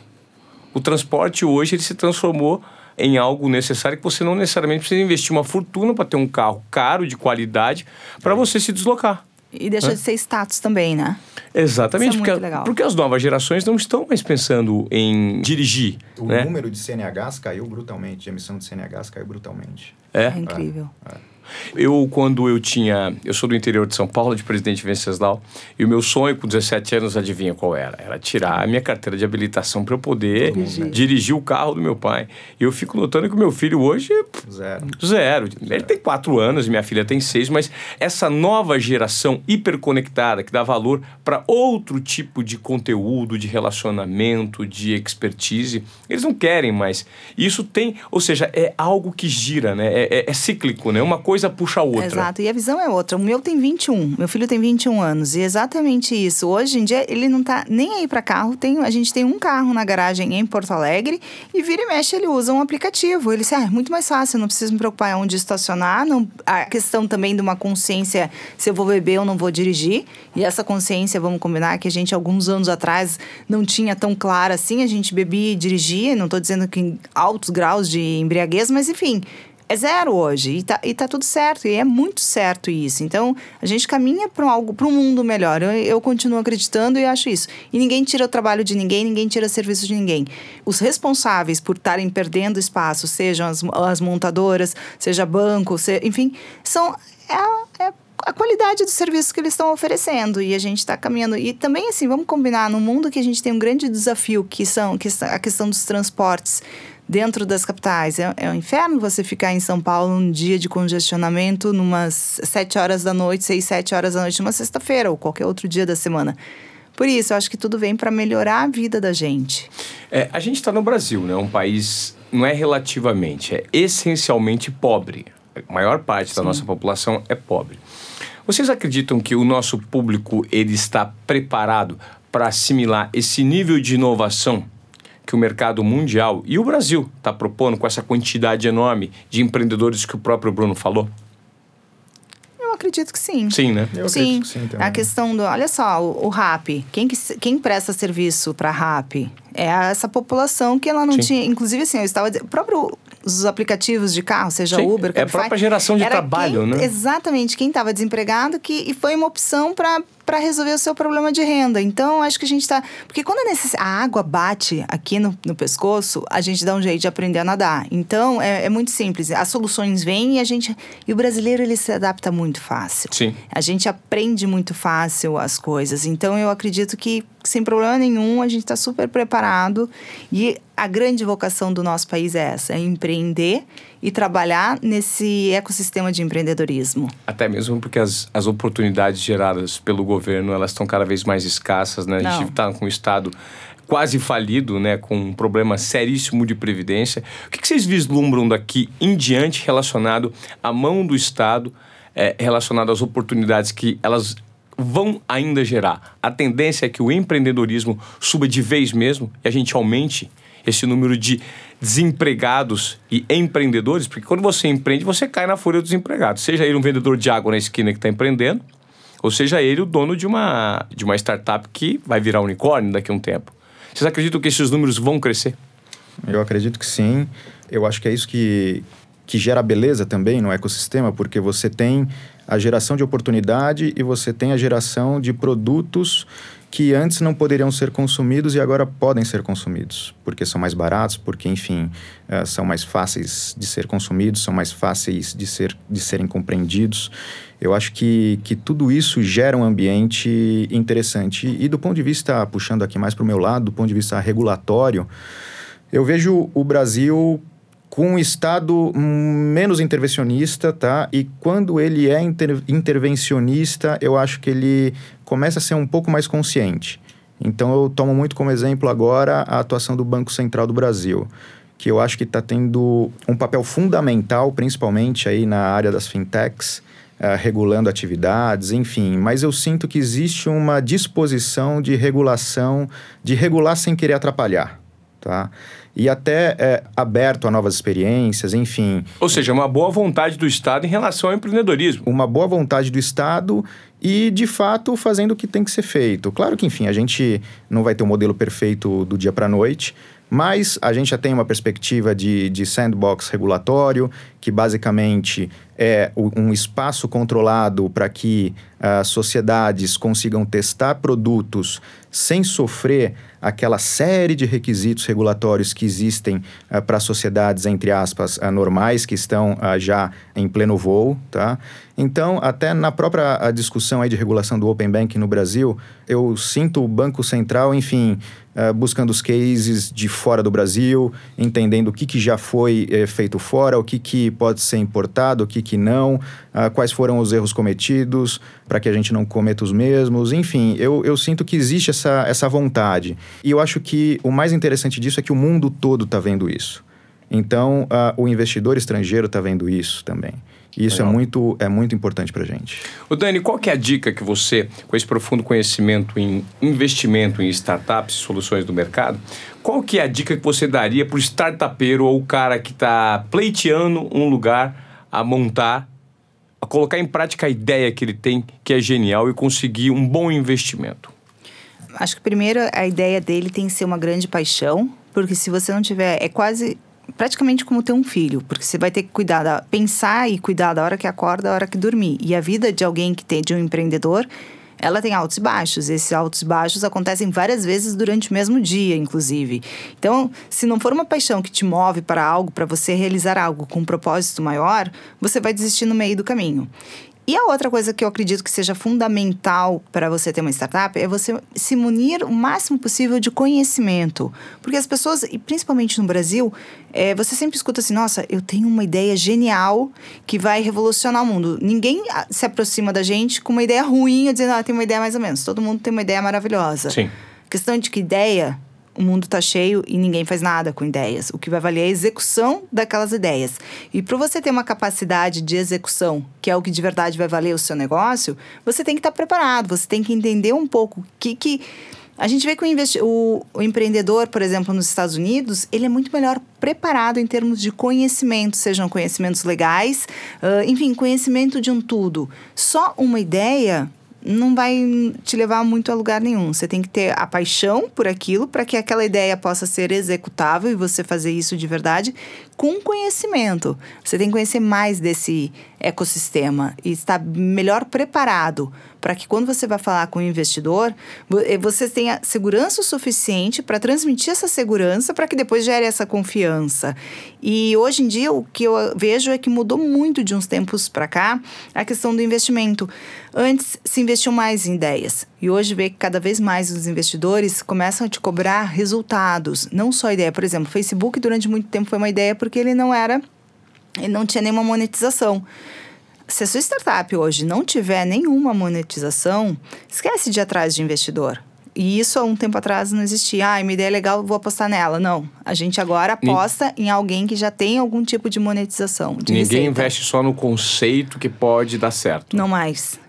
O transporte hoje ele se transformou em algo necessário que você não necessariamente precisa investir uma fortuna para ter um carro caro, de qualidade, para você se deslocar. E deixa de ser status também, né? Exatamente, é porque, porque as novas gerações não estão mais pensando em dirigir, O né? número de CNHs caiu brutalmente, de emissão de CNHs caiu brutalmente. É. É incrível. Eu, quando eu tinha. Eu sou do interior de São Paulo, de Presidente Venceslau, e o meu sonho com 17 anos, adivinha qual era? Era tirar a minha carteira de habilitação para eu poder Dirigir. dirigir o carro do meu pai. E eu fico notando que o meu filho hoje. Zero. Zero. Ele tem quatro anos, minha filha tem seis, mas essa nova geração hiperconectada que dá valor para outro tipo de conteúdo, de relacionamento, de expertise, eles não querem mais. E Isso tem, ou seja, é algo que gira, né? É, é- é cíclico, né? Uma coisa puxa a outra. Exato, e a visão é outra. O meu tem 21, meu filho tem 21 anos, e exatamente isso. Hoje em dia, ele não tá nem aí para carro. Tem, a gente tem um carro na garagem em Porto Alegre, e vira e mexe, ele usa um aplicativo. Ele diz, ah, é muito mais fácil, não preciso me preocupar onde estacionar. Não, a questão também de uma consciência se eu vou beber ou não vou dirigir. E essa consciência, vamos combinar, que a gente, alguns anos atrás, não tinha tão clara assim. A gente bebia e dirigia, não estou dizendo que em altos graus de embriaguez, mas enfim, é zero hoje e tá, e tá tudo certo, e é muito certo isso. Então, a gente caminha para algo, para um mundo melhor. Eu, eu continuo acreditando e acho isso. E ninguém tira o trabalho de ninguém, ninguém tira serviço de ninguém. Os responsáveis por estarem perdendo espaço, sejam as, as montadoras, seja banco, se, enfim, são é, a- é a qualidade do serviço que eles estão oferecendo e a gente está caminhando e também assim vamos combinar no mundo que a gente tem um grande desafio que são que a questão dos transportes dentro das capitais. É, é um inferno você ficar em São Paulo num dia de congestionamento, numas sete horas da noite, seis, sete horas da noite, numa sexta-feira ou qualquer outro dia da semana. Por isso, eu acho que tudo vem para melhorar a vida da gente. É, a gente está no Brasil, né? Um país não é relativamente, é essencialmente pobre. A maior parte da nossa população é pobre. Vocês acreditam que o nosso público ele está preparado para assimilar esse nível de inovação que o mercado mundial e o Brasil está propondo com essa quantidade enorme de empreendedores que o próprio Bruno falou? Eu acredito que sim. Sim, né? Eu sim, acredito que sim também. a questão do. Olha só, o, o RAP. Quem, que, quem presta serviço para RAP? É essa população que ela não Sim. tinha. Inclusive, assim, eu estava dizendo. próprio os aplicativos de carro, seja Sim, Uber, é a própria geração de trabalho, quem- né? Exatamente, quem estava desempregado que, e foi uma opção para para resolver o seu problema de renda. Então, acho que a gente está. Porque quando a, necess... a água bate aqui no, no pescoço, a gente dá um jeito de aprender a nadar. Então, é, é muito simples. As soluções vêm e a gente. E o brasileiro, ele se adapta muito fácil. Sim. A gente aprende muito fácil as coisas. Então, eu acredito que, sem problema nenhum, a gente está super preparado. E a grande vocação do nosso país é essa: é empreender e trabalhar nesse ecossistema de empreendedorismo. Até mesmo porque as, as oportunidades geradas pelo governo elas estão cada vez mais escassas, né? A gente está com o Estado quase falido, né? Com um problema seríssimo de previdência. O que, que vocês vislumbram daqui em diante relacionado à mão do Estado, eh, relacionado às oportunidades que elas vão ainda gerar? A tendência é que o empreendedorismo suba de vez mesmo e a gente aumente esse número de desempregados e empreendedores, porque quando você empreende, você cai na folha do desempregado. Seja ele um vendedor de água na esquina que está empreendendo, ou seja ele o dono de uma, de uma startup que vai virar unicórnio daqui a um tempo. Vocês acreditam que esses números vão crescer? Eu acredito que sim. Eu acho que é isso que, que gera beleza também no ecossistema, porque você tem a geração de oportunidade e você tem a geração de produtos que antes não poderiam ser consumidos e agora podem ser consumidos, porque são mais baratos, porque, enfim, eh, são mais fáceis de ser consumidos, são mais fáceis de, ser, de serem compreendidos. Eu acho que, que tudo isso gera um ambiente interessante. E, do ponto de vista, puxando aqui mais para o meu lado, do ponto de vista regulatório, eu vejo o Brasil com um Estado menos intervencionista, tá? E quando ele é inter intervencionista, eu acho que ele começa a ser um pouco mais consciente. Então, eu tomo muito como exemplo agora a atuação do Banco Central do Brasil, que eu acho que está tendo um papel fundamental, principalmente aí na área das fintechs, uh, regulando atividades, enfim. Mas eu sinto que existe uma disposição de regulação, de regular sem querer atrapalhar, tá? E até é, aberto a novas experiências, enfim. Ou seja, uma boa vontade do Estado em relação ao empreendedorismo. Uma boa vontade do Estado e, de fato, fazendo o que tem que ser feito. Claro que, enfim, a gente não vai ter um modelo perfeito do dia para a noite, mas a gente já tem uma perspectiva de, de sandbox regulatório, que basicamente é um espaço controlado para que as uh, sociedades consigam testar produtos sem sofrer aquela série de requisitos regulatórios que existem uh, para sociedades, entre aspas, uh, normais, que estão uh, já em pleno voo, tá? Então, até na própria discussão aí de regulação do Open Banking no Brasil, eu sinto o Banco Central, enfim, buscando os cases de fora do Brasil, entendendo o que, que já foi feito fora, o que, que pode ser importado, o que, que não, quais foram os erros cometidos, para que a gente não cometa os mesmos. Enfim, eu, eu sinto que existe essa, essa vontade. E eu acho que o mais interessante disso é que o mundo todo está vendo isso. Então, uh, o investidor estrangeiro está vendo isso também. E isso é muito, é muito importante para a gente. O Dani, qual que é a dica que você, com esse profundo conhecimento em investimento em startups e soluções do mercado, qual que é a dica que você daria para o startupeiro ou o cara que está pleiteando um lugar a montar, a colocar em prática a ideia que ele tem, que é genial, e conseguir um bom investimento? Acho que primeiro a ideia dele tem que ser uma grande paixão, porque se você não tiver, é quase praticamente como ter um filho, porque você vai ter que cuidar da, pensar e cuidar da hora que acorda, da hora que dormir. E a vida de alguém que tem de um empreendedor, ela tem altos e baixos. Esses altos e baixos acontecem várias vezes durante o mesmo dia, inclusive. Então, se não for uma paixão que te move para algo, para você realizar algo com um propósito maior, você vai desistir no meio do caminho. E a outra coisa que eu acredito que seja fundamental para você ter uma startup é você se munir o máximo possível de conhecimento. Porque as pessoas, e principalmente no Brasil, é, você sempre escuta assim: nossa, eu tenho uma ideia genial que vai revolucionar o mundo. Ninguém ah, se aproxima da gente com uma ideia ruim, dizendo, ah, tem uma ideia mais ou menos. Todo mundo tem uma ideia maravilhosa. Sim. Questão de que ideia o mundo está cheio e ninguém faz nada com ideias. O que vai valer é a execução daquelas ideias. E para você ter uma capacidade de execução, que é o que de verdade vai valer o seu negócio, você tem que estar tá preparado, você tem que entender um pouco o que, que a gente vê que o, investi o, o, empreendedor, por exemplo, nos Estados Unidos, ele é muito melhor preparado em termos de conhecimento, sejam conhecimentos legais, uh, enfim, conhecimento de um tudo. Só uma ideia não vai te levar muito a lugar nenhum. Você tem que ter a paixão por aquilo para que aquela ideia possa ser executável e você fazer isso de verdade com conhecimento. Você tem que conhecer mais desse ecossistema e estar melhor preparado para que quando você vai falar com o investidor, eh, você tenha segurança o suficiente para transmitir essa segurança para que depois gere essa confiança. E hoje em dia o que eu vejo é que mudou muito de uns tempos para cá a questão do investimento. Antes se investiu mais em ideias e hoje vê que cada vez mais os investidores começam a te cobrar resultados, não só ideia. Por exemplo, Facebook durante muito tempo foi uma ideia porque ele não era, ele não tinha nenhuma monetização. Se a sua startup hoje não tiver nenhuma monetização, esquece de ir atrás de investidor. E isso há um tempo atrás não existia. Ah, uma ideia legal, vou apostar nela. Não. A gente agora aposta Ni... em alguém que já tem algum tipo de monetização. De Ninguém receita. investe só no conceito que pode dar certo. Não mais.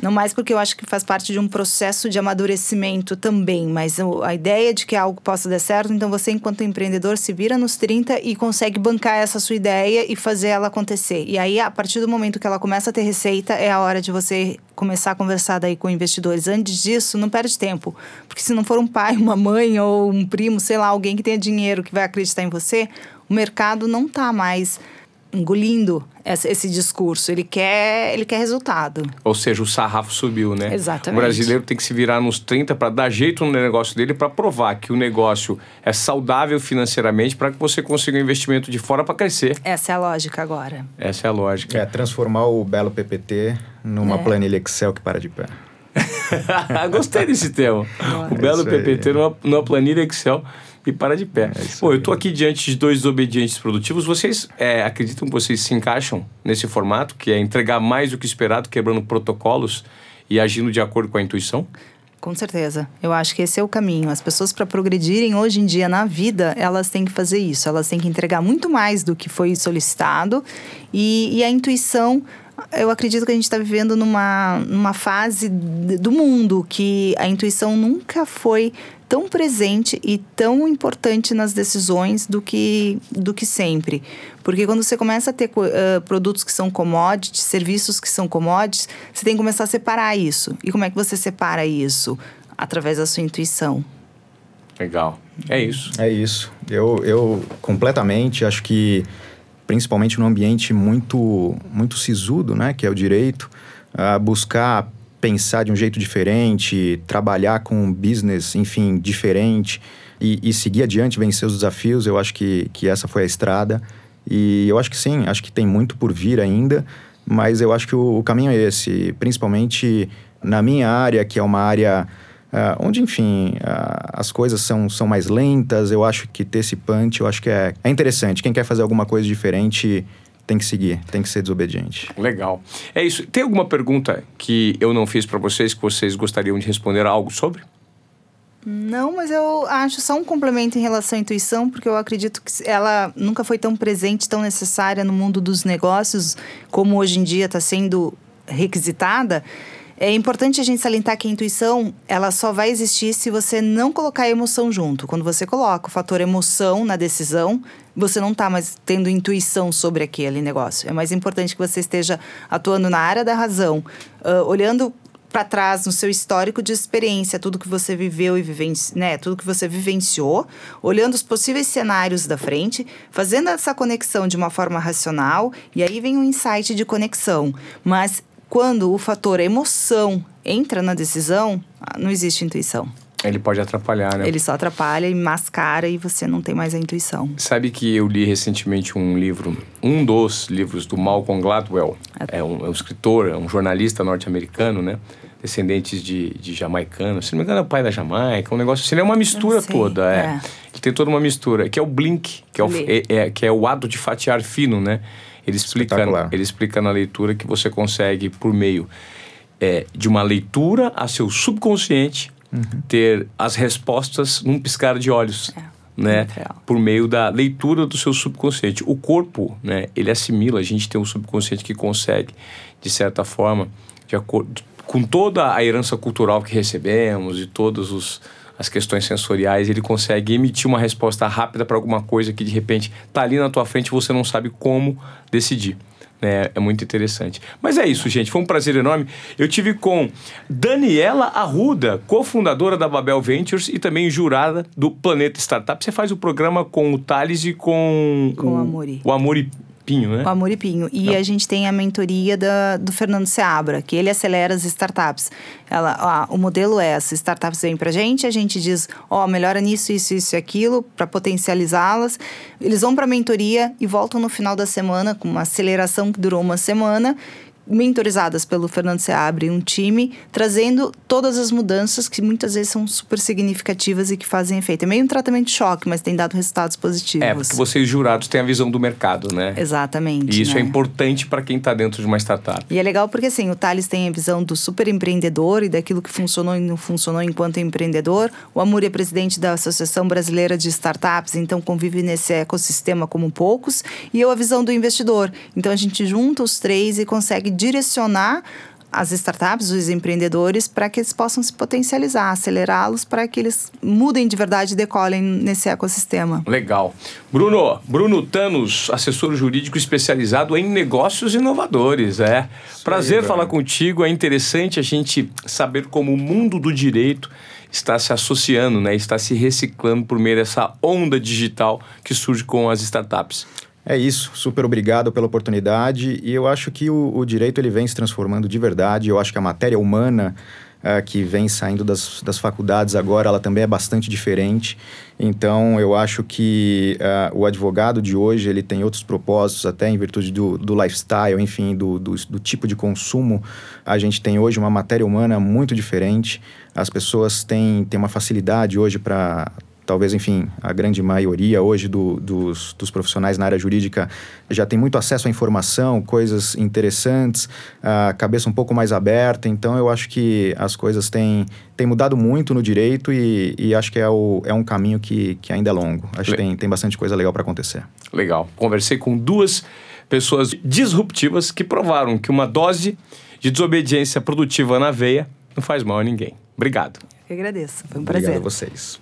Não mais porque eu acho que faz parte de um processo de amadurecimento também, mas a ideia de que algo possa dar certo, então você, enquanto empreendedor, se vira nos 30 e consegue bancar essa sua ideia e fazer ela acontecer. E aí, a partir do momento que ela começa a ter receita, é a hora de você começar a conversar daí com investidores. Antes disso, não perde tempo. Porque se não for um pai, uma mãe ou um primo, sei lá, alguém que tenha dinheiro que vai acreditar em você, o mercado não está mais engolindo esse discurso. Ele quer, ele quer resultado. Ou seja, o sarrafo subiu, né? Exatamente. O brasileiro tem que se virar nos 30 para dar jeito no negócio dele para provar que o negócio é saudável financeiramente para que você consiga um investimento de fora para crescer. Essa é a lógica agora. Essa é a lógica. É transformar o belo PPT numa é. planilha Excel que para de pé. Gostei desse tema. o belo PPT numa, numa planilha Excel e para de pé. É Bom, eu estou aqui diante de dois desobedientes produtivos. Vocês é, acreditam que vocês se encaixam nesse formato, que é entregar mais do que esperado, quebrando protocolos e agindo de acordo com a intuição? Com certeza. Eu acho que esse é o caminho. As pessoas, para progredirem hoje em dia na vida, elas têm que fazer isso. Elas têm que entregar muito mais do que foi solicitado. E, e a intuição, eu acredito que a gente está vivendo numa, numa fase do mundo que a intuição nunca foi tão presente e tão importante nas decisões do que, do que sempre. Porque quando você começa a ter eh, produtos que são commodities, serviços que são commodities, você tem que começar a separar isso. E como é que você separa isso? Através da sua intuição. Legal. É isso. É isso. Eu, eu completamente acho que, principalmente num ambiente muito, muito sisudo, né, que é o direito, ah, buscar pensar de um jeito diferente, trabalhar com um business, enfim, diferente e, e seguir adiante, vencer os desafios, eu acho que, que essa foi a estrada. E eu acho que sim, acho que tem muito por vir ainda, mas eu acho que o, o caminho é esse, principalmente na minha área, que é uma área ah, onde, enfim, ah, as coisas são, são mais lentas. Eu acho que ter esse punch, eu acho que é, é interessante. Quem quer fazer alguma coisa diferente tem que seguir, tem que ser desobediente. Legal. É isso. Tem alguma pergunta que eu não fiz para vocês que vocês gostariam de responder algo sobre? Não, mas eu acho só um complemento em relação à intuição, porque eu acredito que ela nunca foi tão presente, tão necessária no mundo dos negócios, como hoje em dia está sendo requisitada. É importante a gente salientar que a intuição, ela só vai existir se você não colocar a emoção junto. Quando você coloca o fator emoção na decisão, você não está mais tendo intuição sobre aquele negócio. É mais importante que você esteja atuando na área da razão, ah, olhando para trás no seu histórico de experiência, tudo que você viveu e vivenci, né, tudo que você vivenciou, olhando os possíveis cenários da frente, fazendo essa conexão de uma forma racional, e aí vem um insight de conexão. Mas quando o fator emoção entra na decisão, não existe intuição. Ele pode atrapalhar, né? Ele só atrapalha e mascara e você não tem mais a intuição. Sabe que eu li recentemente um livro, um dos livros do Malcolm Gladwell. É um, é um escritor, é um jornalista norte-americano, né? Descendentes de, de jamaicanos. Se não me engano, é o pai da Jamaica. Um negócio assim. Ele é uma mistura toda, é. é. Ele tem toda uma mistura. Que é o blink, que é o, é, é- que é o ato de fatiar fino, né? Ele explica, ele explica na leitura que você consegue, por meio é, de uma leitura a seu subconsciente, ter as respostas num piscar de olhos. É, Né? Por meio da leitura do seu subconsciente. O corpo, né, ele assimila, a gente tem um subconsciente que consegue, de certa forma, de acordo com toda a herança cultural que recebemos e todas os, as questões sensoriais, ele consegue emitir uma resposta rápida para alguma coisa que de repente está ali na tua frente e você não sabe como decidir. né? É muito interessante. Mas é isso, gente. Foi um prazer enorme. Eu tive com Daniela Arruda, cofundadora da Babel Ventures e também jurada do Planeta Startup. Você faz o programa com o Thales e com, Com o Amori. O Amori Pinho, né? O Amor e Pinho. E a gente tem a mentoria da, do Fernando Seabra, que ele acelera as startups. Ela, ó, o modelo é: as startups vêm pra gente, a gente diz, ó, melhora nisso, isso, isso e aquilo, para potencializá-las. Eles vão pra mentoria e voltam no final da semana com uma aceleração que durou uma semana. Mentorizadas pelo Fernando Seabra e um time, trazendo todas as mudanças que muitas vezes são super significativas e que fazem efeito. É meio um tratamento de choque, mas tem dado resultados positivos. É, porque vocês jurados têm a visão do mercado, né? Exatamente. E isso é né? importante para quem está dentro de uma startup. E é legal porque assim, o Thales tem a visão do super empreendedor e daquilo que funcionou e não funcionou enquanto empreendedor. O Amuri é presidente da Associação Brasileira de Startups, então convive nesse ecossistema como poucos. E eu a visão do investidor. Então a gente junta os três e consegue direcionar as startups, os empreendedores, para que eles possam se potencializar, acelerá-los para que eles mudem de verdade e decolem nesse ecossistema. Legal. Bruno, Bruno Tanos, assessor jurídico especializado em negócios inovadores. É. Prazer aí, falar Bruno. contigo. É interessante a gente saber como o mundo do direito está se associando, né? Está se reciclando por meio dessa onda digital que surge com as startups. É isso, super obrigado pela oportunidade. E eu acho que o, o direito ele vem se transformando de verdade. Eu acho que a matéria humana ah, que vem saindo das, das faculdades agora, ela também é bastante diferente. Então, eu acho que ah, o advogado de hoje ele tem outros propósitos, até em virtude do, do lifestyle, enfim, do, do, do tipo de consumo. A gente tem hoje uma matéria humana muito diferente. As pessoas têm, têm uma facilidade hoje para talvez, enfim, a grande maioria hoje do, dos, dos profissionais na área jurídica já tem muito acesso à informação, coisas interessantes, a cabeça um pouco mais aberta. Então, eu acho que as coisas têm, têm mudado muito no direito e, e acho que é, o, é um caminho que, que ainda é longo. Acho que tem, tem bastante coisa legal para acontecer. Legal. Conversei com duas pessoas disruptivas que provaram que uma dose de desobediência produtiva na veia não faz mal a ninguém. Obrigado. Eu agradeço. Foi um Obrigado prazer. a vocês.